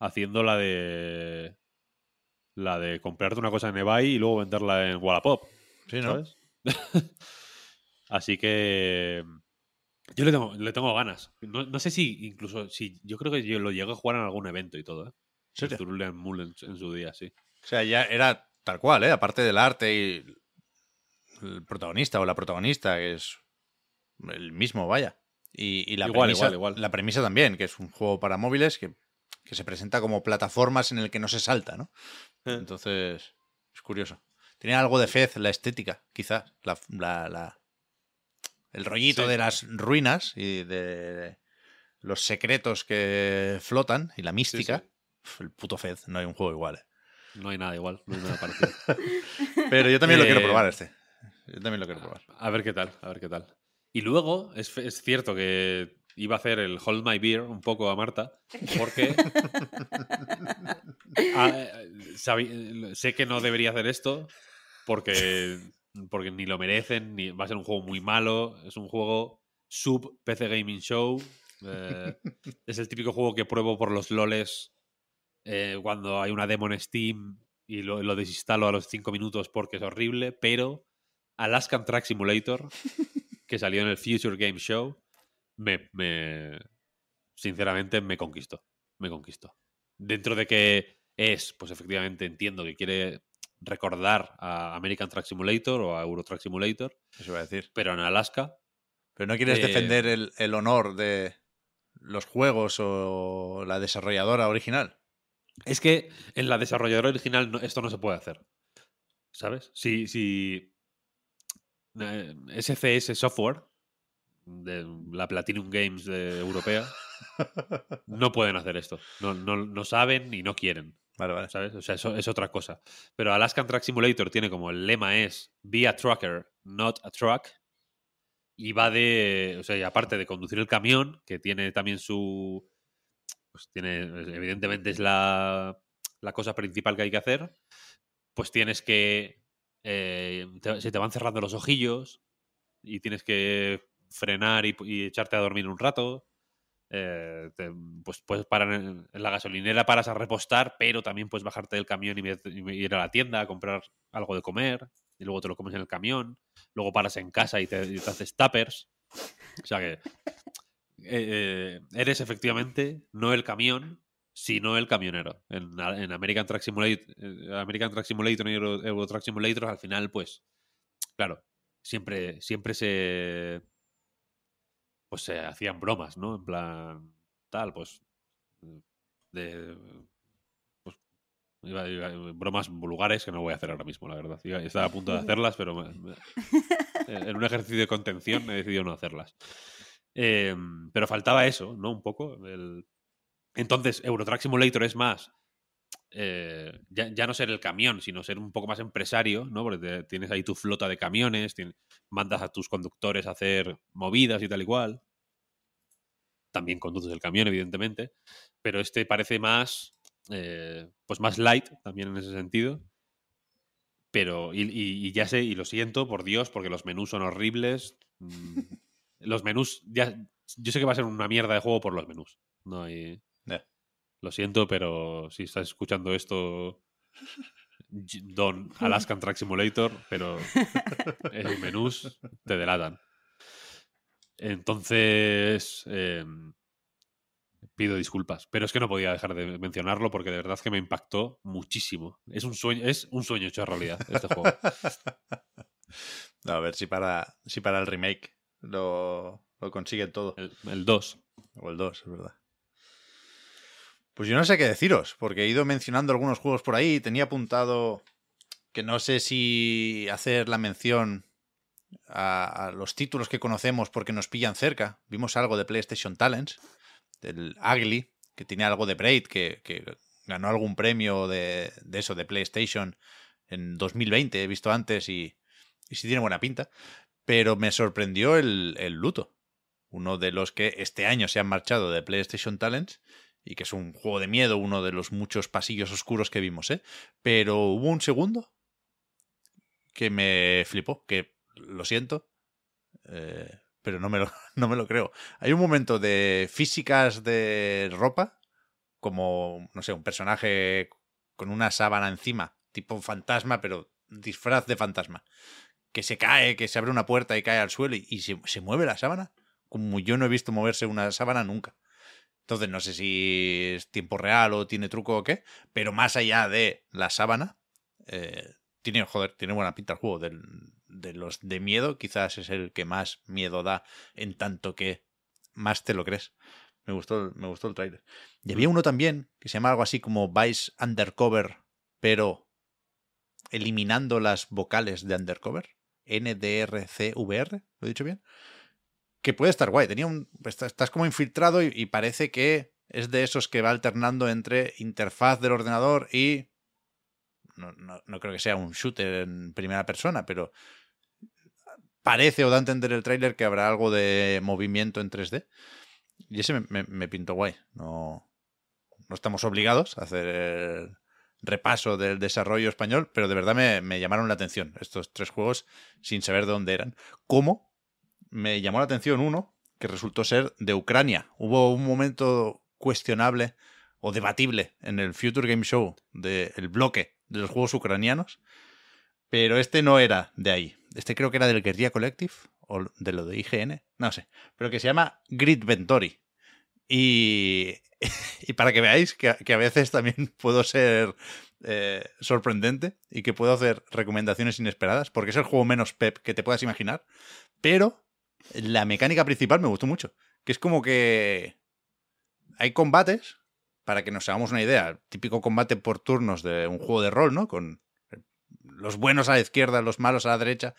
haciendo la de la de comprarte una cosa en eBay y luego venderla en Wallapop, Sí, ¿no? ¿sabes? <laughs> Así que yo le tengo, le tengo ganas. No, no sé si incluso si yo creo que yo lo llegué a jugar en algún evento y todo, ¿eh? En, en su día, sí. O sea, ya era tal cual, ¿eh? Aparte del arte y el protagonista o la protagonista, que es el mismo, vaya. Y, y la, Igual, premisa, igual, igual. la premisa también, que es un juego para móviles que, que se presenta como plataformas en el que no se salta, ¿no? Eh. Entonces, es curioso. Tiene algo de Fez, la estética, quizás. La, la- la- el rollito Sí. de las ruinas y de los secretos que flotan y la mística. El puto Fez, no hay un juego igual. ¿eh? No hay nada igual, no hay nada parecido. <laughs> <laughs> Pero yo también lo quiero probar este. Yo también lo quiero probar. A ver qué tal, a ver qué tal. Y luego, es, es cierto que iba a hacer el Hold My Beer un poco a Marta, porque <laughs> Ah, eh, sabi- sé que no debería hacer esto, porque, porque ni lo merecen, ni va a ser un juego muy malo, es un juego sub PC Gaming Show, eh, es el típico juego que pruebo por los loles eh, cuando hay una demo en Steam y lo, lo desinstalo a los 5 minutos porque es horrible, pero Alaskan Track Simulator, que salió en el Future Game Show, me, me- sinceramente me conquistó. Me conquistó. Dentro de que es, pues efectivamente entiendo que quiere recordar a American Track Simulator o a Euro Track Simulator, Eso iba a decir. pero en Alaska. Pero no quieres Eh, defender el, el honor de los juegos o la desarrolladora original. Es que en la desarrolladora original no- esto no se puede hacer. ¿Sabes? Si, si eh, SCS Software, de la Platinum Games de europea, no pueden hacer esto. No, no, no saben y no quieren. Vale, vale. ¿Sabes? O sea, eso es otra cosa. Pero Alaskan Track Simulator tiene como el lema es Be a trucker, not a truck. Y va de. O sea, y aparte de conducir el camión, que tiene también su. Pues tiene. Evidentemente es la, la cosa principal que hay que hacer. Pues tienes que. Eh, te- se te van cerrando los ojillos. Y tienes que frenar y, echarte a dormir un rato. Eh, te- pues puedes parar en, la gasolinera, paras a repostar, pero también puedes bajarte del camión y, ir a la tienda a comprar algo de comer, y luego te lo comes en el camión, luego paras en casa y te, haces tuppers. O sea que eh, eres efectivamente no el camión, sino el camionero. En, en American Truck Simulator, eh, American Truck Simulator y Euro, Euro Truck Simulator, al final, pues, claro, siempre, siempre se pues se hacían bromas, ¿no? En plan, tal, pues, de, pues, Iba- iba- bromas vulgares que no voy a hacer ahora mismo, la verdad. Estaba a punto de <laughs> hacerlas, pero me- me- en un ejercicio de contención he decidido no hacerlas. Eh, pero faltaba eso, ¿no? Un poco. el- Entonces, Eurotrack Simulator es más. eh, ya, ya no ser el camión, sino ser un poco más empresario, ¿no? Porque te- tienes ahí tu flota de camiones, mandas a tus conductores a hacer movidas y tal y cual. También conduces el camión, evidentemente. Pero este parece más. eh, pues más light también en ese sentido. Pero, y, y- y ya sé, y lo siento, por Dios, porque los menús son horribles. Mm, <laughs> Los menús, ya, yo sé que va a ser una mierda de juego por los menús. No hay. Lo siento, pero si estás escuchando esto, Don <laughs> Alaskan Track Simulator, pero <laughs> esos menús te delatan. Entonces, eh, pido disculpas, pero es que no podía dejar de mencionarlo porque de verdad que me impactó muchísimo. Es un sueño, es un sueño hecho realidad este juego. <laughs> No, a ver si para, si para el remake lo, lo consiguen todo. El 2. O el 2, es verdad. Pues yo no sé qué deciros, porque he ido mencionando algunos juegos por ahí. Tenía apuntado que no sé si hacer la mención a, los títulos que conocemos porque nos pillan cerca. Vimos algo de PlayStation Talents, del Ugly, que tiene algo de Braid, que, ganó algún premio de, de eso, de PlayStation en 2020, he visto antes y, y sí tiene buena pinta. Pero me sorprendió el, el Luto, uno de los que este año se han marchado de PlayStation Talents y que es un juego de miedo, uno de los muchos pasillos oscuros que vimos, ¿eh? Pero hubo un segundo que me flipó, que lo siento, eh, pero no me, lo, <laughs> no me lo creo. Hay un momento de físicas de ropa, como, no sé, un personaje con una sábana encima, tipo fantasma, pero disfraz de fantasma, que se cae, que se abre una puerta y cae al suelo y, y se, se mueve la sábana, como yo no he visto moverse una sábana nunca. Entonces no sé si es tiempo real o tiene truco o qué, pero más allá de la sábana, eh, tiene, joder, tiene buena pinta el juego. Del- de los de miedo, quizás es el que más miedo da en tanto que más te lo crees. Me gustó, el- me gustó el tráiler. Y había uno también que se llama algo así como Vice Undercover, pero eliminando las vocales de Undercover. NDRCVR, ¿lo he dicho bien? Que puede estar guay. Tenía un, está- estás como infiltrado y, y parece que es de esos que va alternando entre interfaz del ordenador y... No, no- no creo que sea un shooter en primera persona, pero parece o da a entender el tráiler que habrá algo de movimiento en 3D. Y ese me, me- me pintó guay. No, no estamos obligados a hacer el repaso del desarrollo español, pero de verdad me, me llamaron la atención estos tres juegos sin saber de dónde eran. ¿Cómo? Me llamó la atención uno que resultó ser de Ucrania. Hubo un momento cuestionable o debatible en el Future Game Show del bloque de los juegos ucranianos, pero este no era de ahí. Este creo que era del Guerrilla Collective o de lo de IGN, no sé, pero que se llama Grid Ventori. Y, <laughs> y para que veáis que, que a veces también <laughs> puedo ser eh, sorprendente y que puedo hacer recomendaciones inesperadas, porque es el juego menos pep que te puedas imaginar, pero la mecánica principal me gustó mucho, que es como que hay combates, para que nos hagamos una idea, típico combate por turnos de un juego de rol, ¿no? Con los buenos a la izquierda, los malos a la derecha,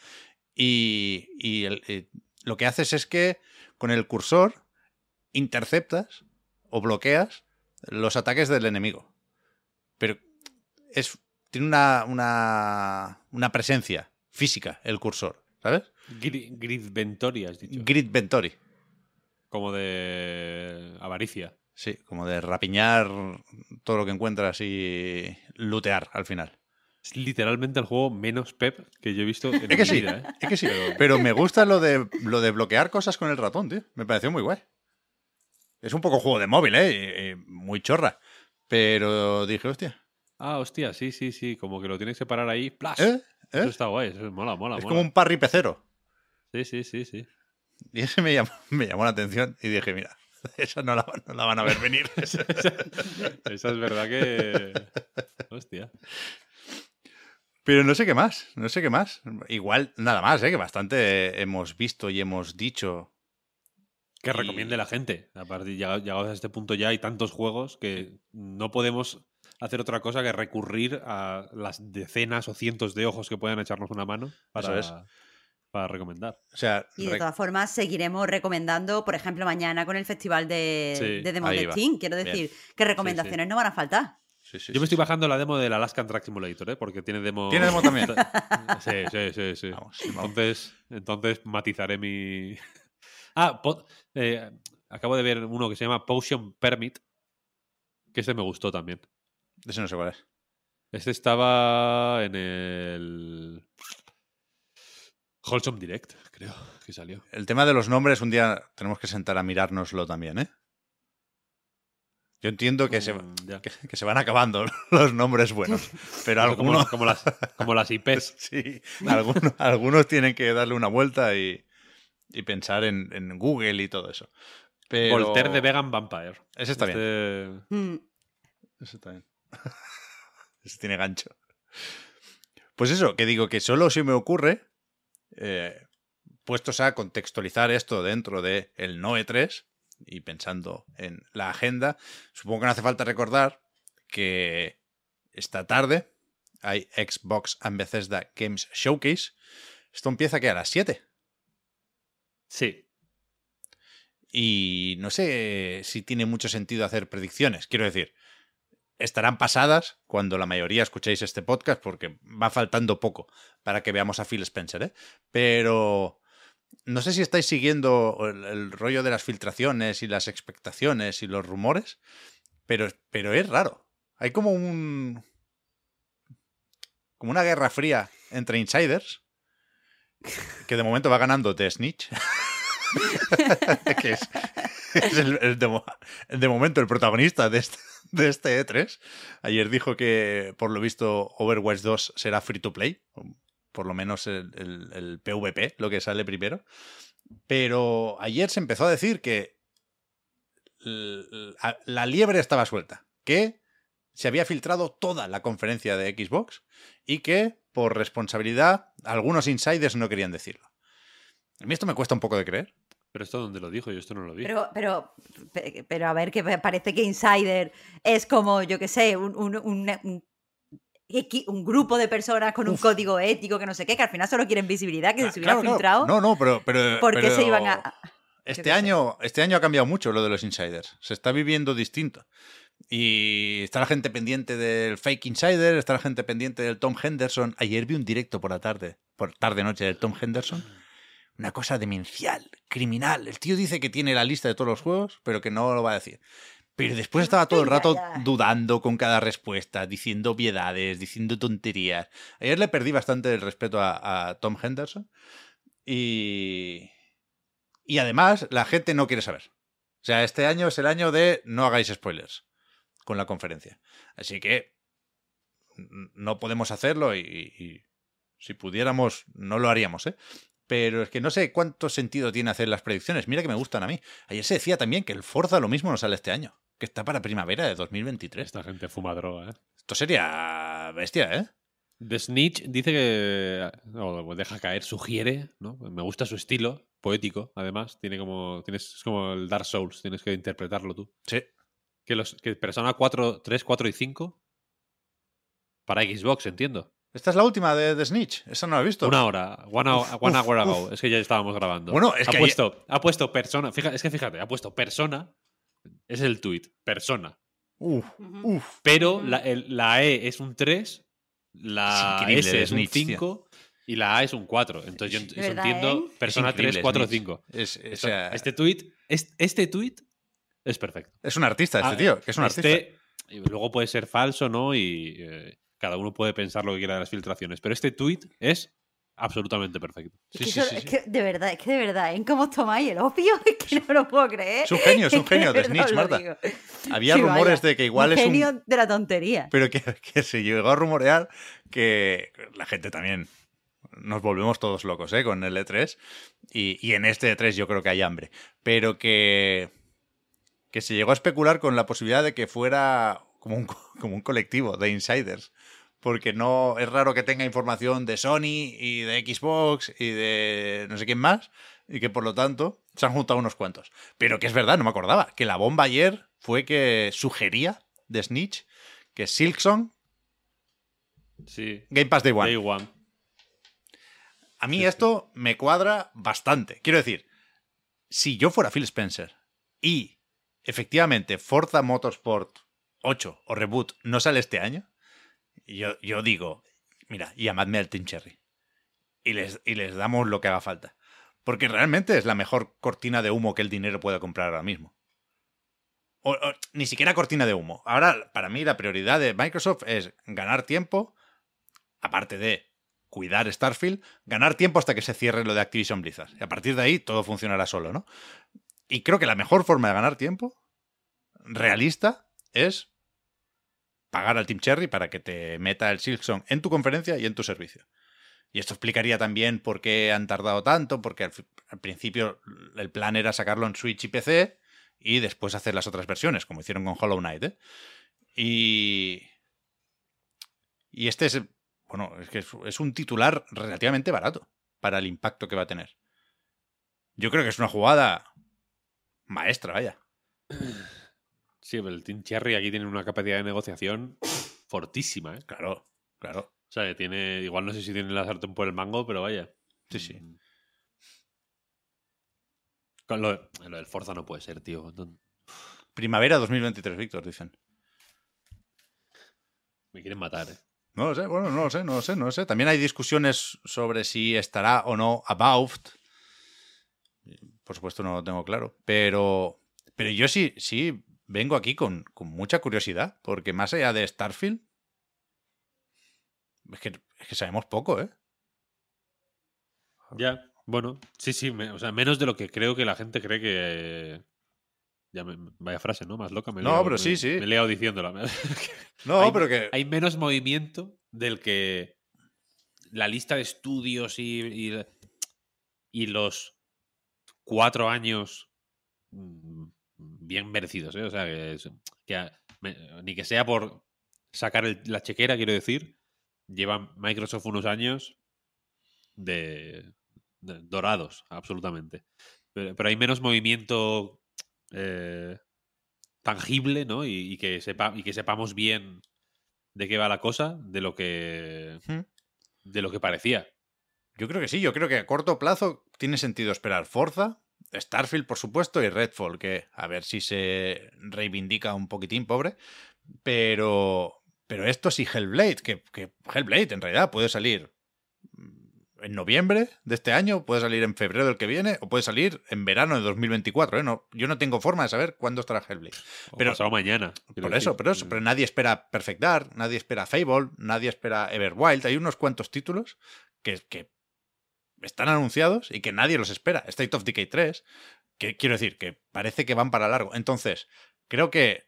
y, y eh, lo que haces es que con el cursor interceptas o bloqueas los ataques del enemigo. Pero es, tiene una, una, una presencia física el cursor, ¿sabes? Grid, Grid Ventori, has dicho. Grid Ventori. Como de avaricia. Sí, como de rapiñar todo lo que encuentras y lootear al final. Es literalmente el juego menos pep que yo he visto en <laughs> Es mi sí, vida, ¿eh? es que sí. <laughs> Pero me gusta lo de, lo de bloquear cosas con el ratón, tío. Me pareció muy guay. Es un poco juego de móvil, ¿eh? Muy chorra. Pero dije, hostia. Ah, hostia, sí, sí, sí. Como que lo tienes que parar ahí. ¡Plas! ¿Eh? ¿Eh? Eso está guay. Eso mola, mola, es mola. como un parry pecero. Sí, sí, sí, sí. Y ese me llamó, <laughs> me llamó la atención y dije, mira, <laughs> esa no la, no la van a ver venir. <laughs> Esa es verdad que... Hostia. Pero no sé qué más, no sé qué más. Igual, nada más, ¿eh? que bastante hemos visto y hemos dicho. Que Y- recomiende la gente. A partir llega- llegados a este punto ya hay tantos juegos que no podemos hacer otra cosa que recurrir a las decenas o cientos de ojos que puedan echarnos una mano para, Eso es. Para recomendar. O sea, Y de todas formas seguiremos recomendando, por ejemplo, mañana con el festival de, Sí, de. Steam. Quiero Bien. decir que recomendaciones no van a faltar. sí, sí, Yo me sí, estoy bajando la demo del Alaskan Track Simulator, ¿eh? porque tiene demo. ¿Tiene demo también? <laughs> Sí, sí, sí. sí. Vamos, vamos. Entonces, entonces matizaré mi. <laughs> ah, po- eh, acabo de ver uno que se llama Potion Permit, que este me gustó también. Ese no sé cuál es. Este estaba en el. Wholesome Direct, creo que salió. El tema de los nombres, un día tenemos que sentar a mirárnoslo también, ¿eh? Yo entiendo que, se, Mm, que, que se van acabando <laughs> los nombres buenos, pero como, algunos, como las, como las IPs. <laughs> sí, algunos, algunos tienen que darle una vuelta y, y pensar en, en Google y todo eso. Pero... Voltaire de Vegan Vampire. Ese está bien. Este- Mm. Ese también. <laughs> Ese tiene gancho. Pues eso, que digo que solo se me ocurre, eh, puestos a contextualizar esto dentro del el NOE 3 y pensando en la agenda, supongo que no hace falta recordar que esta tarde hay Xbox and Bethesda Games Showcase. Esto empieza que a las 7. Sí. Y no sé si tiene mucho sentido hacer predicciones. Quiero decir, estarán pasadas cuando la mayoría escuchéis este podcast, porque va faltando poco para que veamos a Phil Spencer, ¿eh? Pero no sé si estáis siguiendo el, el rollo de las filtraciones y las expectaciones y los rumores, pero, pero es raro. Hay como un. como una guerra fría entre insiders. Que de momento va ganando The Snitch. <laughs> <laughs> que es, el, de, mo- de momento el protagonista de este, de este E3. Ayer dijo que, por lo visto, Overwatch 2 será free to play. Por lo menos el, el- PvP, lo que sale primero. Pero ayer se empezó a decir que la, la liebre estaba suelta. Que se había filtrado toda la conferencia de Xbox y que, por responsabilidad, algunos insiders no querían decirlo. A mí esto me cuesta un poco de creer. Pero esto donde lo dijo, yo esto no lo vi. Pero, pero, pe- pero a ver, que me parece que Insider es como, yo qué sé, un, un, un- un equi- un grupo de personas con un Uf. código ético que no sé qué, que al final solo quieren visibilidad, que Ah, se hubiera claro, claro. filtrado, No, no, pero. pero ¿por qué pero se iban a...? Este sé. año, este año ha cambiado mucho lo de los insiders. Se está viviendo distinto. Y está la gente pendiente del fake insider, está la gente pendiente del Tom Henderson. Ayer vi un directo por la tarde, por tarde-noche del Tom Henderson. Una cosa demencial, criminal. El tío dice que tiene la lista de todos los juegos, pero que no lo va a decir. Pero después estaba todo el rato dudando con cada respuesta, diciendo obviedades, diciendo tonterías. Ayer le perdí bastante el respeto a, a Tom Henderson. Y. Y además, la gente no quiere saber. O sea, este año es el año de no hagáis spoilers con la conferencia. Así que no podemos hacerlo y, y si pudiéramos, no lo haríamos, ¿eh? Pero es que no sé cuánto sentido tiene hacer las predicciones. Mira que me gustan a mí. Ayer se decía también que el Forza lo mismo no sale este año, que está para primavera de 2023. Esta gente fuma droga, ¿eh? Esto sería bestia, ¿eh? The Snitch dice que. O deja caer, sugiere, ¿no? Me gusta su estilo, poético, además. Tiene como. Tienes, es como el Dark Souls, tienes que interpretarlo tú. Sí. Que, los, que Persona 4, 3, 4 y 5. Para Xbox, entiendo. Esta es la última de, de Snitch. Esa no la he visto. Una hora, one, hour, one uf, hour ago. uf. Es que ya estábamos grabando. Bueno, es ha que puesto, ha puesto persona. Fíjate, es que fíjate, ha puesto persona. Es el tweet, persona. Uf, uf. Pero la, el- la E es un 3, la Es S es un Snitch, tío. 5 y la A es un 4. Entonces yo, verdad, entiendo ¿eh? persona Es increíble, 3, 4, Snitch. 5. Es, o Esto- sea, este tweet, es- este tweet es perfecto. es un artista, este Ah, tío, que es un artista. Este, y luego puede ser falso, ¿no? Y eh, cada uno puede pensar lo que quiera de las filtraciones. Pero este tweet es absolutamente perfecto. Es, Sí, que sí, eso- sí, es sí. que de verdad, es que de verdad, ¿en cómo os tomáis el opio? <laughs> Es que no lo puedo creer. Es un genio, es un genio de Snitch, Marta. Había Sí, rumores vaya, de que igual un es un. genio de la tontería. Pero que, que se llegó a rumorear que la gente también nos volvemos todos locos ¿eh? con el E3. Y, y en este E3 yo creo que hay hambre. Pero que, que se llegó a especular con la posibilidad de que fuera como un, co- <laughs> como un colectivo de insiders. Porque no es raro que tenga información de Sony y de Xbox y de no sé quién más. Y que por lo tanto se han juntado unos cuantos. Pero que es verdad, no me acordaba. Que la bomba ayer fue que sugería de Snitch que Silksong, Sí. Game Pass Day One. Day One. A mí esto me cuadra bastante. Quiero decir, si yo fuera Phil Spencer y efectivamente Forza Motorsport 8 o Reboot no sale este año, yo, yo digo, mira, llamadme al Team Cherry. Y les, y les damos lo que haga falta. Porque realmente es la mejor cortina de humo que el dinero pueda comprar ahora mismo. O, ni siquiera cortina de humo. Ahora, para mí, la prioridad de Microsoft es ganar tiempo, aparte de cuidar Starfield, ganar tiempo hasta que se cierre lo de Activision Blizzard. Y a partir de ahí todo funcionará solo, ¿no? Y creo que la mejor forma de ganar tiempo, realista, es pagar al Team Cherry para que te meta el Silksong en tu conferencia y en tu servicio. Y esto explicaría también por qué han tardado tanto, porque al, principio el plan era sacarlo en Switch y PC y después hacer las otras versiones, como hicieron con Hollow Knight. ¿eh? Y. Este es. Bueno, es que es un titular relativamente barato para el impacto que va a tener. Yo creo que es una jugada maestra, vaya. Sí, pero el Team Cherry aquí tiene una capacidad de negociación fortísima, ¿eh? Claro, claro. O sea, que tiene. Igual no sé si tiene la sartén por el mango, pero vaya. Sí, sí. Mm. Con lo, lo del Forza no puede ser, tío. Primavera 2023, Víctor, dicen. Me quieren matar, ¿eh? No lo sé, bueno, no lo sé, no lo sé, no lo sé. También hay discusiones sobre si estará o no About. Por supuesto no lo tengo claro. Pero, pero yo sí, sí vengo aquí con, con mucha curiosidad, porque más allá de Starfield, es que, es que sabemos poco, ¿eh? Ya, bueno, sí, sí, me- o sea, menos de lo que creo que la gente cree que. Ya me- vaya frase, ¿no? Más loca me No, pero sí, me- sí. Me he liado diciéndola. <laughs> No, Hay- pero que... Hay menos movimiento del que la lista de estudios y, y, y los cuatro años mm, bien merecidos, ¿eh? O sea, que, me- ni que sea por sacar el- la chequera, quiero decir, lleva Microsoft unos años de, de dorados, absolutamente. Pero, pero hay menos movimiento eh, tangible, ¿no? Y, y que sepa, y que sepamos bien de qué va la cosa, de lo que de lo que parecía. Yo creo que sí, yo creo que a corto plazo tiene sentido esperar Forza, Starfield, por supuesto, y Redfall, que a ver si se reivindica un poquitín, pobre. Pero, pero esto sí, Hellblade, que, que Hellblade en realidad puede salir mm, en noviembre de este año, puede salir en febrero del que viene, o puede salir en verano de 2024. ¿eh? No, yo no tengo forma de saber cuándo estará Hellblade. O Pero- pasado mañana. Por eso, pero eso, pero nadie espera Perfect Dark, nadie espera Fable, nadie espera Everwild. Hay unos cuantos títulos que, que están anunciados y que nadie los espera. State of Decay 3, que quiero decir, que parece que van para largo. Entonces, creo que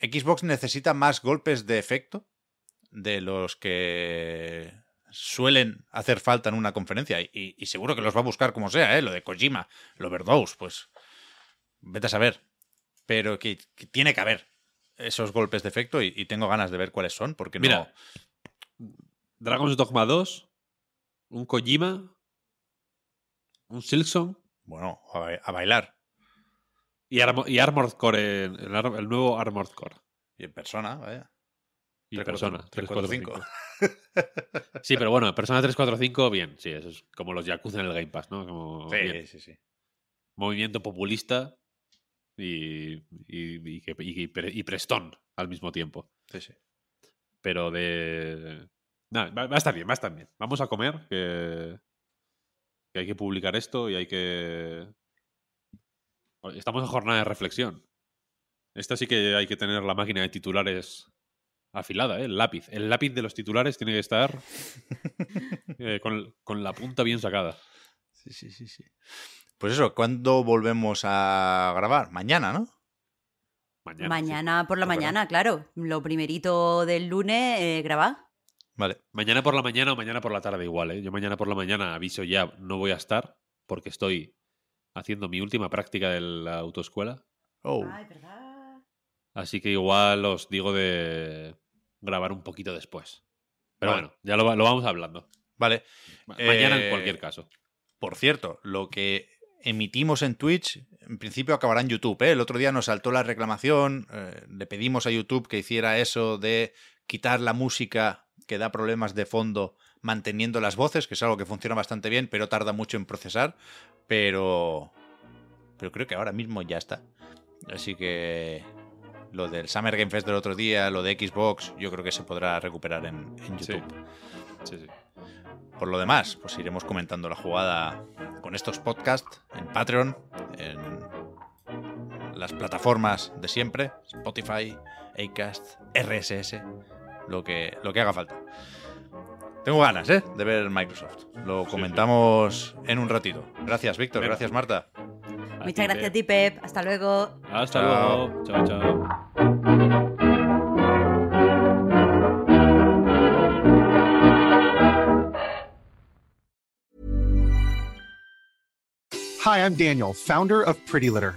Xbox necesita más golpes de efecto de los que suelen hacer falta en una conferencia. Y, seguro que los va a buscar como sea, ¿eh? Lo de Kojima, lo Overdose, pues vete a saber. Pero que, tiene que haber esos golpes de efecto y, tengo ganas de ver cuáles son, porque no... Mira, Dragon's Dogma 2, un Kojima, un Silksong Bueno, a, ba- a bailar. y, Armo- y Armored Core, el, el el nuevo Armored Core. Y en persona, vaya. Y Tres, Persona. cuatro, tres, 3, 4, cuatro, 5. Sí, pero bueno, <laughs> Persona 3, 4, 5, bien. Sí, eso es como los Yakuza en el Game Pass, ¿no? Como, bien. Sí, sí, sí. Movimiento populista y, y, y y prestón al mismo tiempo. sí, sí. Pero de. Nada, va, va a estar bien, va a estar bien. Vamos a comer, que, que hay que publicar esto y hay que. Estamos en jornada de reflexión. Esta sí que hay que tener la máquina de titulares afilada, ¿eh? el lápiz. El lápiz de los titulares tiene que estar <laughs> eh, con, con la punta bien sacada. Sí, sí, sí, sí. Pues eso, ¿cuándo volvemos a grabar? Mañana, ¿no? Mañana. Mañana por la mañana, claro. Lo primerito del lunes, eh, grabar. Vale. Mañana por la mañana o mañana por la tarde igual, ¿eh? Yo mañana por la mañana aviso ya, no voy a estar porque estoy haciendo mi última práctica de la autoescuela. Oh. Ay, ¿verdad? Así que igual os digo de grabar un poquito después. Pero Vale. bueno, ya lo, lo vamos hablando. Vale. Ma- Mañana Eh, en cualquier caso. Por cierto, lo que emitimos en Twitch en principio acabará en YouTube. ¿eh? El otro día nos saltó la reclamación, eh, le pedimos a YouTube que hiciera eso de quitar la música que da problemas de fondo manteniendo las voces, que es algo que funciona bastante bien, pero tarda mucho en procesar. Pero, pero creo que ahora mismo ya está. Así que lo del Summer Game Fest del otro día, lo de Xbox, yo creo que se podrá recuperar en, en Sí. YouTube. Sí, sí. Por lo demás, pues iremos comentando la jugada con estos podcasts en Patreon, en las plataformas de siempre, Spotify, Acast, RSS, lo que, lo que haga falta. Tengo ganas, ¿eh? De ver Microsoft. Lo Sí, comentamos en un ratito. Gracias, Víctor. Gracias, Marta. Muchas gracias a ti, Pep. Hasta luego. Hasta Chao. luego. Chao, chao. Hi, I'm Daniel, founder of Pretty Litter.